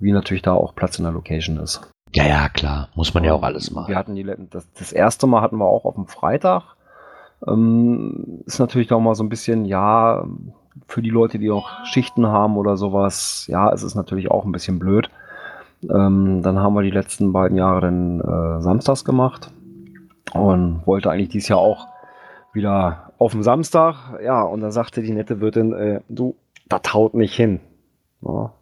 wie natürlich da auch Platz in der Location ist. Ja, ja, klar. Muss man ja auch alles machen. Wir hatten die, das, das erste Mal hatten wir auch auf dem Freitag. Ähm, ist natürlich auch mal so ein bisschen, ja, für die Leute, die auch Schichten haben oder sowas, ja, es ist natürlich auch ein bisschen blöd. Ähm, dann haben wir die letzten beiden Jahre dann äh, samstags gemacht und wollte eigentlich dieses Jahr auch wieder auf dem Samstag. Ja, und da sagte die nette Wirtin, äh, du, das haut nicht hin. Ja,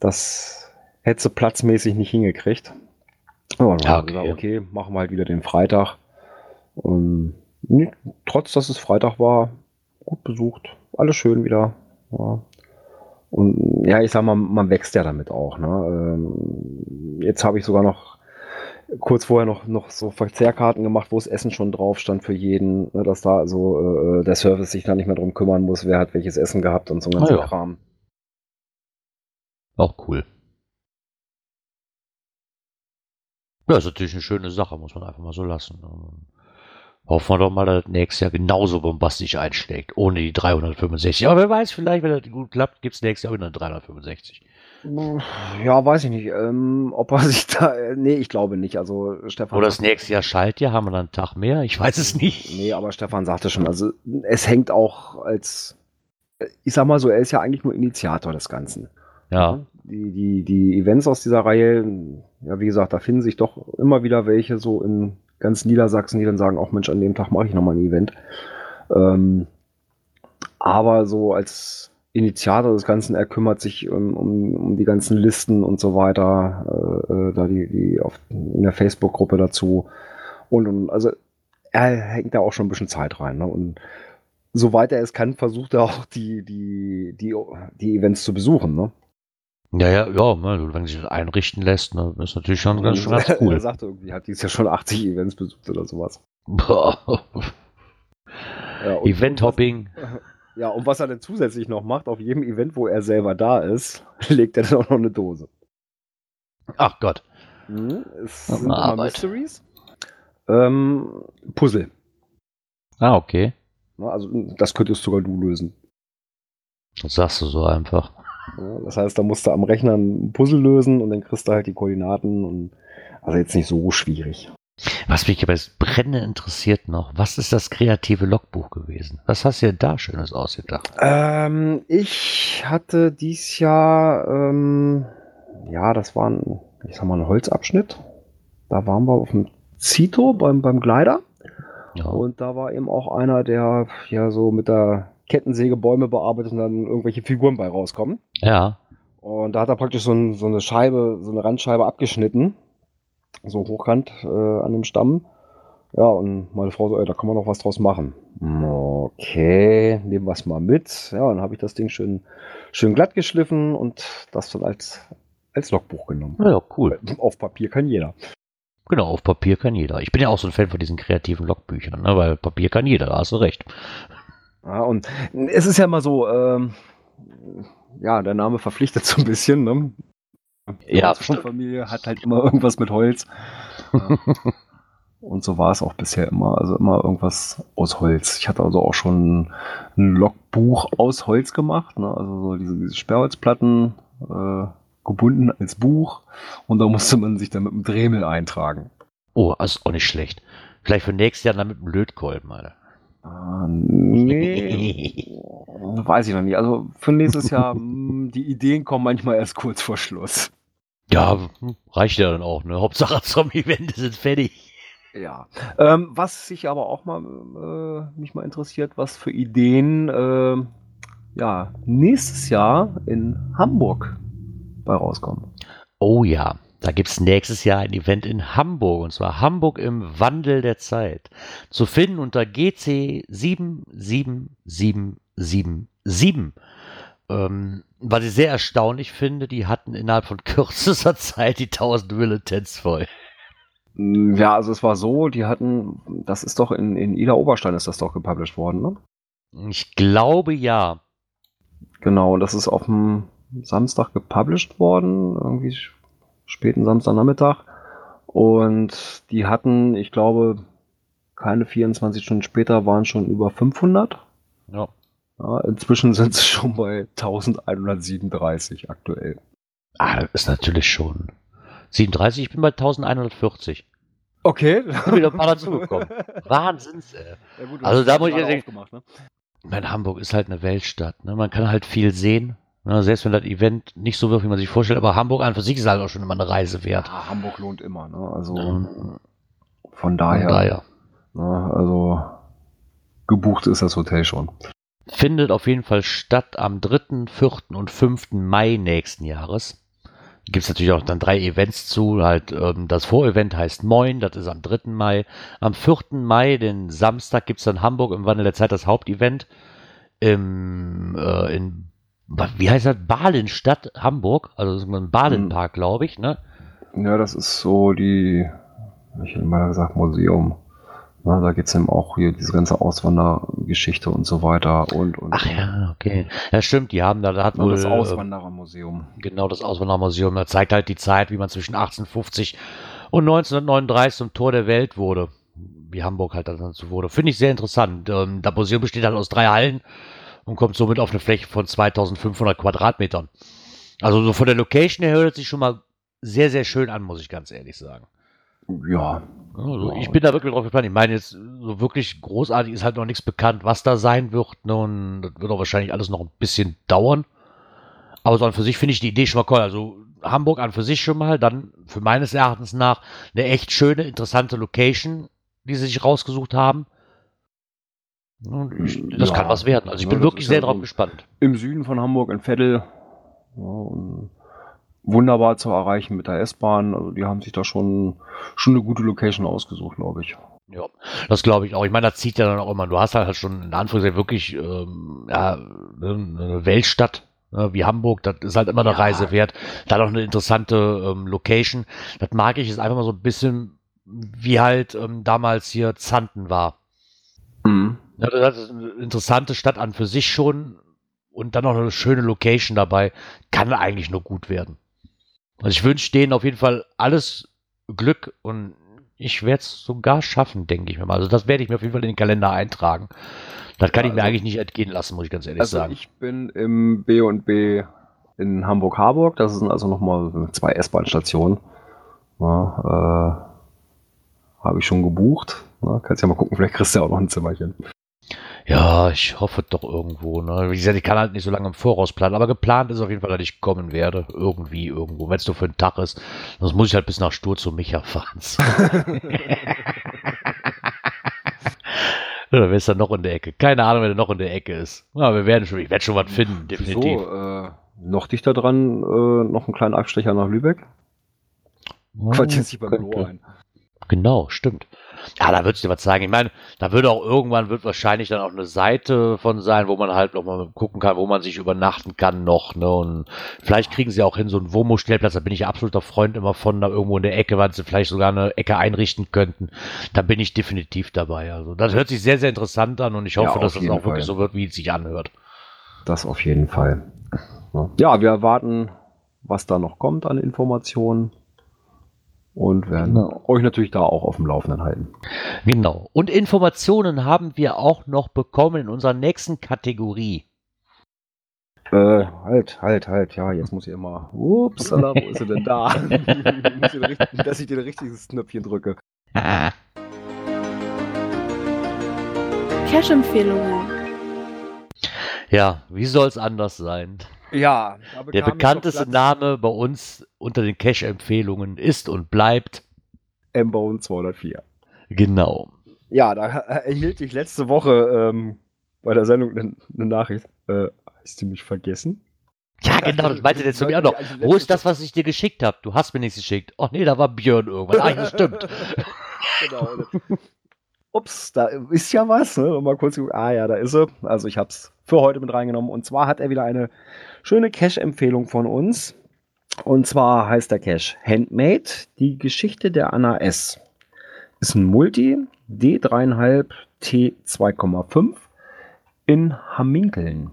das hätte sie platzmäßig nicht hingekriegt. Ja, und dann Ja, okay. gesagt, okay, machen wir halt wieder den Freitag. Und nee, trotz, dass es Freitag war, gut besucht. Alles schön wieder. Ja. Und ja, ich sag mal, man wächst ja damit auch. Ne? Ähm, jetzt habe ich sogar noch kurz vorher noch, noch so Verzehrkarten gemacht, wo das Essen schon drauf stand für jeden, ne, dass da also äh, der Service sich da nicht mehr drum kümmern muss, wer hat welches Essen gehabt und so ein Ah, ganzer ja. Kram. Auch cool. Ja, ist natürlich eine schöne Sache, muss man einfach mal so lassen. Hoffen wir doch mal, dass das nächstes Jahr genauso bombastisch einschlägt, ohne die 365. Aber wer weiß, vielleicht, wenn das gut klappt, gibt es nächstes Jahr wieder eine 365. Ja, weiß ich nicht. Ähm, ob er *laughs* sich da. äh, Nee, ich glaube nicht. Also Stefan. Oder das nächste Jahr Schaltjahr, haben wir dann einen Tag mehr? Ich weiß es nicht. Nee, aber Stefan sagte schon, also es hängt auch als. Ich sag mal so, er ist ja eigentlich nur Initiator des Ganzen. Ja, Die, die, die Events aus dieser Reihe, ja, wie gesagt, da finden sich doch immer wieder welche so in ganz Niedersachsen, die dann sagen, auch Mensch, an dem Tag mache ich nochmal ein Event. Ähm, aber so als Initiator des Ganzen, er kümmert sich um, um, um die ganzen Listen und so weiter, äh, äh, da die, die auf, in der Facebook-Gruppe dazu. Und, und also er hängt da auch schon ein bisschen Zeit rein. Ne? Und soweit er es kann, versucht er auch die, die, die, die Events zu besuchen. Ne? Ja, ja, ja, ne, wenn sich das einrichten lässt, ne, ist natürlich schon ganz, schon ganz *laughs* er cool. sagte irgendwie, hat dieses Jahr schon 80 Events besucht oder sowas. Boah. *laughs* Ja, Event-Hopping. *laughs* Ja, und was er dann zusätzlich noch macht, auf jedem Event, wo er selber da ist, legt er dann auch noch eine Dose. Ach Gott. Mhm. Es sind immer Arbeit. Mysteries. Ähm, Puzzle. Ah, okay. Ne, Also das könntest sogar du lösen. Das sagst du so einfach. Ja, das heißt, da musst du am Rechner ein Puzzle lösen und dann kriegst du halt die Koordinaten und also jetzt nicht so schwierig. Was mich aber jetzt brennend interessiert noch, was ist das kreative Logbuch gewesen? Was hast du dir da Schönes ausgedacht? Ähm, ich hatte dies Jahr, ähm, ja, das war ein, ich sag mal, ein Holzabschnitt. Da waren wir auf dem Zito beim, beim Gleiter. Ja. Und da war eben auch einer, der ja so mit der Kettensäge Bäume bearbeitet und dann irgendwelche Figuren bei rauskommen. Ja. Und da hat er praktisch so, ein, so eine Scheibe, so eine Randscheibe abgeschnitten so hochkant äh, an dem Stamm. Ja, und meine Frau so, ey, da kann man noch was draus machen. Okay, nehmen wir es mal mit. Ja, dann habe ich das Ding schön, schön glatt geschliffen und das dann als, als Logbuch genommen. Ja, cool. Auf Papier kann jeder. Genau, auf Papier kann jeder. Ich bin ja auch so ein Fan von diesen kreativen Logbüchern, ne, weil Papier kann jeder, da hast du recht. Ja, und es ist ja immer so, ähm, ja, der Name verpflichtet so ein bisschen, ne? Die ja, Familie hat halt immer irgendwas mit Holz. Und so war es auch bisher immer. Also immer irgendwas aus Holz. Ich hatte also auch schon ein Logbuch aus Holz gemacht. Ne? Also so diese, diese Sperrholzplatten äh, gebunden als Buch. Und da musste man sich dann mit einem Dremel eintragen. Oh, das ist auch nicht schlecht. Vielleicht für nächstes Jahr dann mit einem Lötkolben, Alter. Ah, nee. *laughs* Weiß ich noch nicht. Also für nächstes Jahr, *laughs* die Ideen kommen manchmal erst kurz vor Schluss. Ja, reicht ja dann auch, ne? Hauptsache *laughs* zum Event sind fertig. Ja. Ähm, was sich aber auch mal äh, mich mal interessiert, was für Ideen äh, ja nächstes Jahr in Hamburg bei rauskommen. Oh ja, da gibt es nächstes Jahr ein Event in Hamburg und zwar Hamburg im Wandel der Zeit. Zu finden unter GC 77777. Ähm, was ich sehr erstaunlich finde, die hatten innerhalb von *laughs* kürzester Zeit die 1000 Militants voll. Ja, also es war so, die hatten, das ist doch in, in Ida Oberstein ist das doch gepublished worden, ne? Ich glaube ja. Genau, das ist auf dem Samstag gepublished worden, irgendwie späten Samstagnachmittag. Und die hatten, ich glaube, keine 24 Stunden später waren schon über 500. Ja. Ja, inzwischen sind es schon bei 1137 aktuell. Ah, das ist natürlich schon. 37, ich bin bei 1140. Okay. Ich bin wieder ein paar dazugekommen. Wahnsinn, ey. Ja, gut, also da muss ich jetzt denken, ne? mein Hamburg ist halt eine Weltstadt. Ne? Man kann halt viel sehen. Ne? Selbst wenn das Event nicht so wird, wie man sich vorstellt, aber Hamburg an für sich ist halt auch schon immer eine Reise wert. Ja, Hamburg lohnt immer. Ne? Also ja. von daher. Von daher. Ne? Also gebucht ist das Hotel schon findet auf jeden Fall statt am 3., 4. und 5. Mai nächsten Jahres. Gibt es natürlich auch dann drei Events zu. Halt, ähm, das Vorevent heißt Moin, das ist am 3. Mai. Am 4. Mai, den Samstag, gibt es dann Hamburg im Wandel der Zeit das Hauptevent. Im, äh, in, wie heißt das? Balenstadt, Hamburg. Also das ist ein Balenpark, glaube ich, ne? Ja, das ist so die, ich hätte mal gesagt, Museum. Na, da geht es eben auch hier diese ganze Auswandergeschichte und so weiter und, und Ach ja, okay. Ja, stimmt, die haben da, da hat wohl. Das Auswanderermuseum. Genau, das Auswanderermuseum. Da zeigt halt die Zeit, wie man zwischen 1850 und 1939 zum Tor der Welt wurde. Wie Hamburg halt dann dazu wurde. Finde ich sehr interessant. Ähm, das Museum besteht halt aus drei Hallen und kommt somit auf eine Fläche von 2500 Quadratmetern. Also so von der Location her hört es sich schon mal sehr, sehr schön an, muss ich ganz ehrlich sagen. Ja. Also ich bin da wirklich drauf gespannt. Ich meine, jetzt so wirklich großartig ist halt noch nichts bekannt, was da sein wird. Ne? Und das wird auch wahrscheinlich alles noch ein bisschen dauern. Aber so an für sich finde ich die Idee schon mal cool. Also Hamburg an für sich schon mal, dann für meines Erachtens nach eine echt schöne, interessante Location, die sie sich rausgesucht haben. Ich, das ja, kann was werden. Also ich bin wirklich sehr ja drauf gespannt. Im Süden von Hamburg in Vettel. Wunderbar zu erreichen mit der S-Bahn. Also die haben sich da schon, schon eine gute Location ausgesucht, glaube ich. Ja, das glaube ich auch. Ich meine, das zieht ja dann auch immer. Du hast halt schon in Anführungszeichen wirklich ähm, ja, ne, eine Weltstadt ne, wie Hamburg. Das ist halt immer eine ja. Reise wert. Da noch eine interessante ähm, Location. Das mag ich. Ist einfach mal so ein bisschen wie halt ähm, damals hier Zanten war. Mhm. Ja, das ist eine interessante Stadt an für sich schon und dann noch eine schöne Location dabei. Kann eigentlich nur gut werden. Also ich wünsche denen auf jeden Fall alles Glück und ich werde es sogar schaffen, denke ich mir mal. Also das werde ich mir auf jeden Fall in den Kalender eintragen. Das kann ja, ich mir also eigentlich nicht entgehen lassen, muss ich ganz ehrlich also sagen. Ich bin im B&B in Hamburg-Harburg. Das sind also nochmal zwei S-Bahn-Stationen. Ja, äh, Habe ich schon gebucht. Na, kannst ja mal gucken, vielleicht kriegst du ja auch noch ein Zimmerchen. Ja, ich hoffe doch irgendwo. Ne? Wie gesagt, ich kann halt nicht so lange im Voraus planen, aber geplant ist auf jeden Fall, dass ich kommen werde. Irgendwie, irgendwo. Wenn es nur für einen Tag ist, sonst muss ich halt bis nach Stur zu Micha fahren. Oder *laughs* wer ist da noch in der Ecke? Keine Ahnung, wer da noch in der Ecke ist. Ja, wir werden schon, ich werde schon was finden, definitiv. Wieso? Äh, noch dichter dran, äh, noch einen kleinen Abstecher nach Lübeck. Oh, Quartiert sich beim Büro ein. Genau, stimmt. Ja, da würdest du was sagen. Ich meine, da würde auch irgendwann, wird wahrscheinlich dann auch eine Seite von sein, wo man halt noch mal gucken kann, wo man sich übernachten kann noch. Ne? Und vielleicht kriegen sie auch hin, so einen Womo-Stellplatz, da bin ich absoluter Freund immer von, da irgendwo in der Ecke, weil sie vielleicht sogar eine Ecke einrichten könnten. Da bin ich definitiv dabei. Also das hört sich sehr, sehr interessant an und ich hoffe, ja, dass das auch Fall. wirklich so wird, wie es sich anhört. Das auf jeden Fall. Ja, wir erwarten, was da noch kommt an Informationen und werden genau. euch natürlich da auch auf dem Laufenden halten. Genau. Und Informationen haben wir auch noch bekommen in unserer nächsten Kategorie. Äh, halt, halt, halt, ja, jetzt muss ich immer. Ups, wo ist er denn da? *laughs* dass ich den richtigen Knöpfchen drücke. Cash-Empfehlungen. Ja, wie soll es anders sein? Ja, der bekannteste Name bei uns unter den Cache-Empfehlungen ist und bleibt M-Bone 204. Genau. Ja, da erhielt ich letzte Woche ähm, bei der Sendung eine, eine Nachricht. Äh, hast du mich vergessen? Ja, genau, das meinte der zu mir auch noch. Wo ist das, was ich dir geschickt habe? Du hast mir nichts geschickt. Oh nee, da war Björn irgendwas. Ah, das stimmt. *laughs* genau. *laughs* Ups, da ist ja was. Ne? Und mal kurz, ah ja, da ist er. Also ich habe es für heute mit reingenommen. Und zwar hat er wieder eine schöne Cache-Empfehlung von uns. Und zwar heißt der Cache Handmade, die Geschichte der Anna S. Ist ein Multi D3,5 T2,5 in Hamminkeln.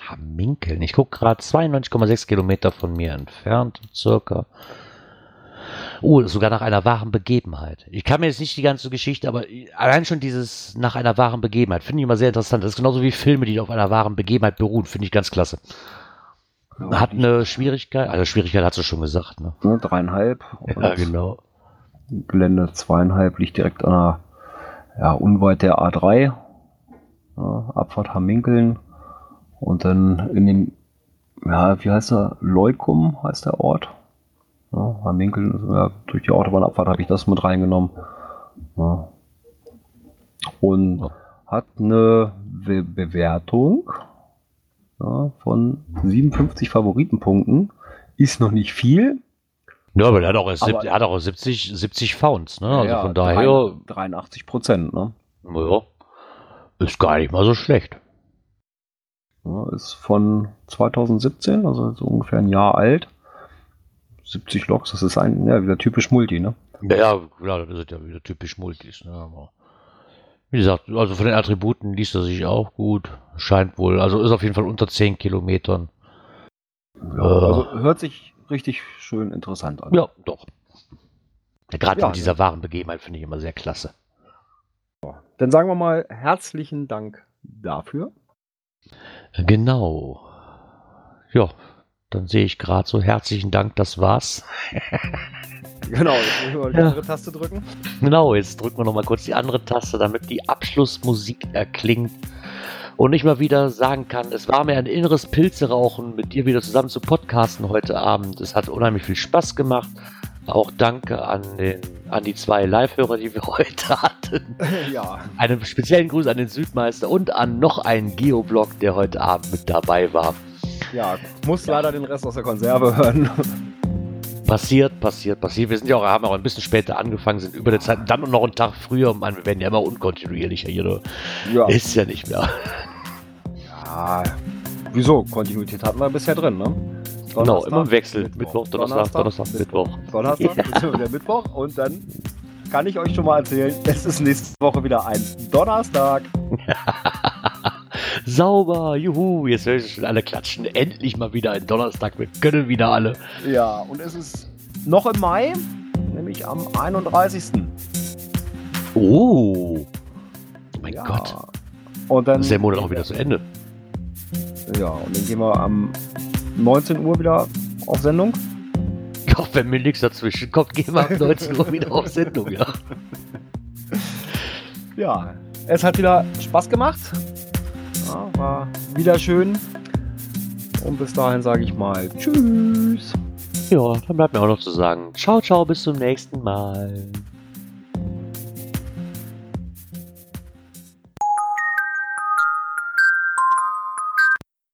Hamminkeln? Ich gucke gerade 92,6 Kilometer von mir entfernt, circa. Oh, sogar nach einer wahren Begebenheit. Ich kann mir jetzt nicht die ganze Geschichte, aber allein schon dieses nach einer wahren Begebenheit finde ich immer sehr interessant. Das ist genauso wie Filme, die auf einer wahren Begebenheit beruhen, finde ich ganz klasse. Hat eine Schwierigkeit, also Schwierigkeit hast du schon gesagt, ne? ne dreieinhalb. Ja, genau. Gelände zweieinhalb liegt direkt an der, ja, unweit der A3. Ja, Abfahrt Hamminkeln. Und dann in dem, ja, wie heißt der? Leukum heißt der Ort. Ja, Hamminkeln, ja, durch die Autobahnabfahrt habe ich das mit reingenommen. Ja. Und hat eine Be Bewertung ja, von 57 Favoritenpunkten. Ist noch nicht viel. Ja, aber er hat auch, aber, er hat auch 70, 70 Founds, ne? Also von daher. 83 Prozent, ne? Ja. Ist gar nicht mal so schlecht. Ist von 2017, also so ungefähr ein Jahr alt. 70 Loks, das ist ein, ja, wieder typisch Multi, ne? Ja, klar, das ist ja wieder typisch Multis, ne? Aber wie gesagt, also von den Attributen liest er sich auch gut. Scheint wohl, also ist auf jeden Fall unter 10 Kilometern. Ja, also hört sich richtig schön interessant an. Ja, doch. Ja, Gerade ja, in dieser wahren Begebenheit finde ich immer sehr klasse. Dann sagen wir mal herzlichen Dank dafür. Genau. Ja, dann sehe ich gerade so herzlichen Dank, das war's. *laughs* Genau, jetzt muss ich mal die ja. andere Taste drücken. Genau, jetzt drücken wir nochmal kurz die andere Taste, damit die Abschlussmusik erklingt. Und ich mal wieder sagen kann, es war mir ein inneres Pilzerauchen, mit dir wieder zusammen zu podcasten heute Abend. Es hat unheimlich viel Spaß gemacht. Auch danke an, den, an die zwei Live-Hörer, die wir *laughs* heute hatten. *laughs* Ja. Einen speziellen Gruß an den Südmeister und an noch einen Geoblog, der heute Abend mit dabei war. Ja, muss leider den Rest aus der Konserve hören. Passiert, passiert, passiert. Wir sind ja auch, haben auch ein bisschen später angefangen, sind über der Zeit, dann noch einen Tag früher. Man, wir werden ja immer unkontinuierlicher hier. Ja. Ist ja nicht mehr. Ja, wieso? Kontinuität hatten wir bisher drin, ne? genau, immer im Wechsel. Mittwoch, Mittwoch Donnerstag, Donnerstag, Donnerstag, Mittwoch. Donnerstag, ja. wieder Mittwoch und dann kann ich euch schon mal erzählen, es ist nächste Woche wieder ein Donnerstag. *laughs* Sauber, juhu, jetzt höre ich schon alle klatschen. Endlich mal wieder ein Donnerstag, wir können wieder alle. Ja, und es ist noch im Mai, nämlich am 31. Oh, mein ja. Gott. Und dann ist der Monat auch wieder zu Ende. Ja, und dann gehen wir am 19 Uhr wieder auf Sendung. Ja, wenn mir nichts dazwischen kommt, gehen wir ab 19 Uhr wieder auf Sendung, ja. *laughs* Ja, es hat wieder Spaß gemacht. Ja, war wieder schön. Und bis dahin sage ich mal Tschüss. Ja, dann bleibt mir auch noch zu sagen, ciao, ciao, bis zum nächsten Mal.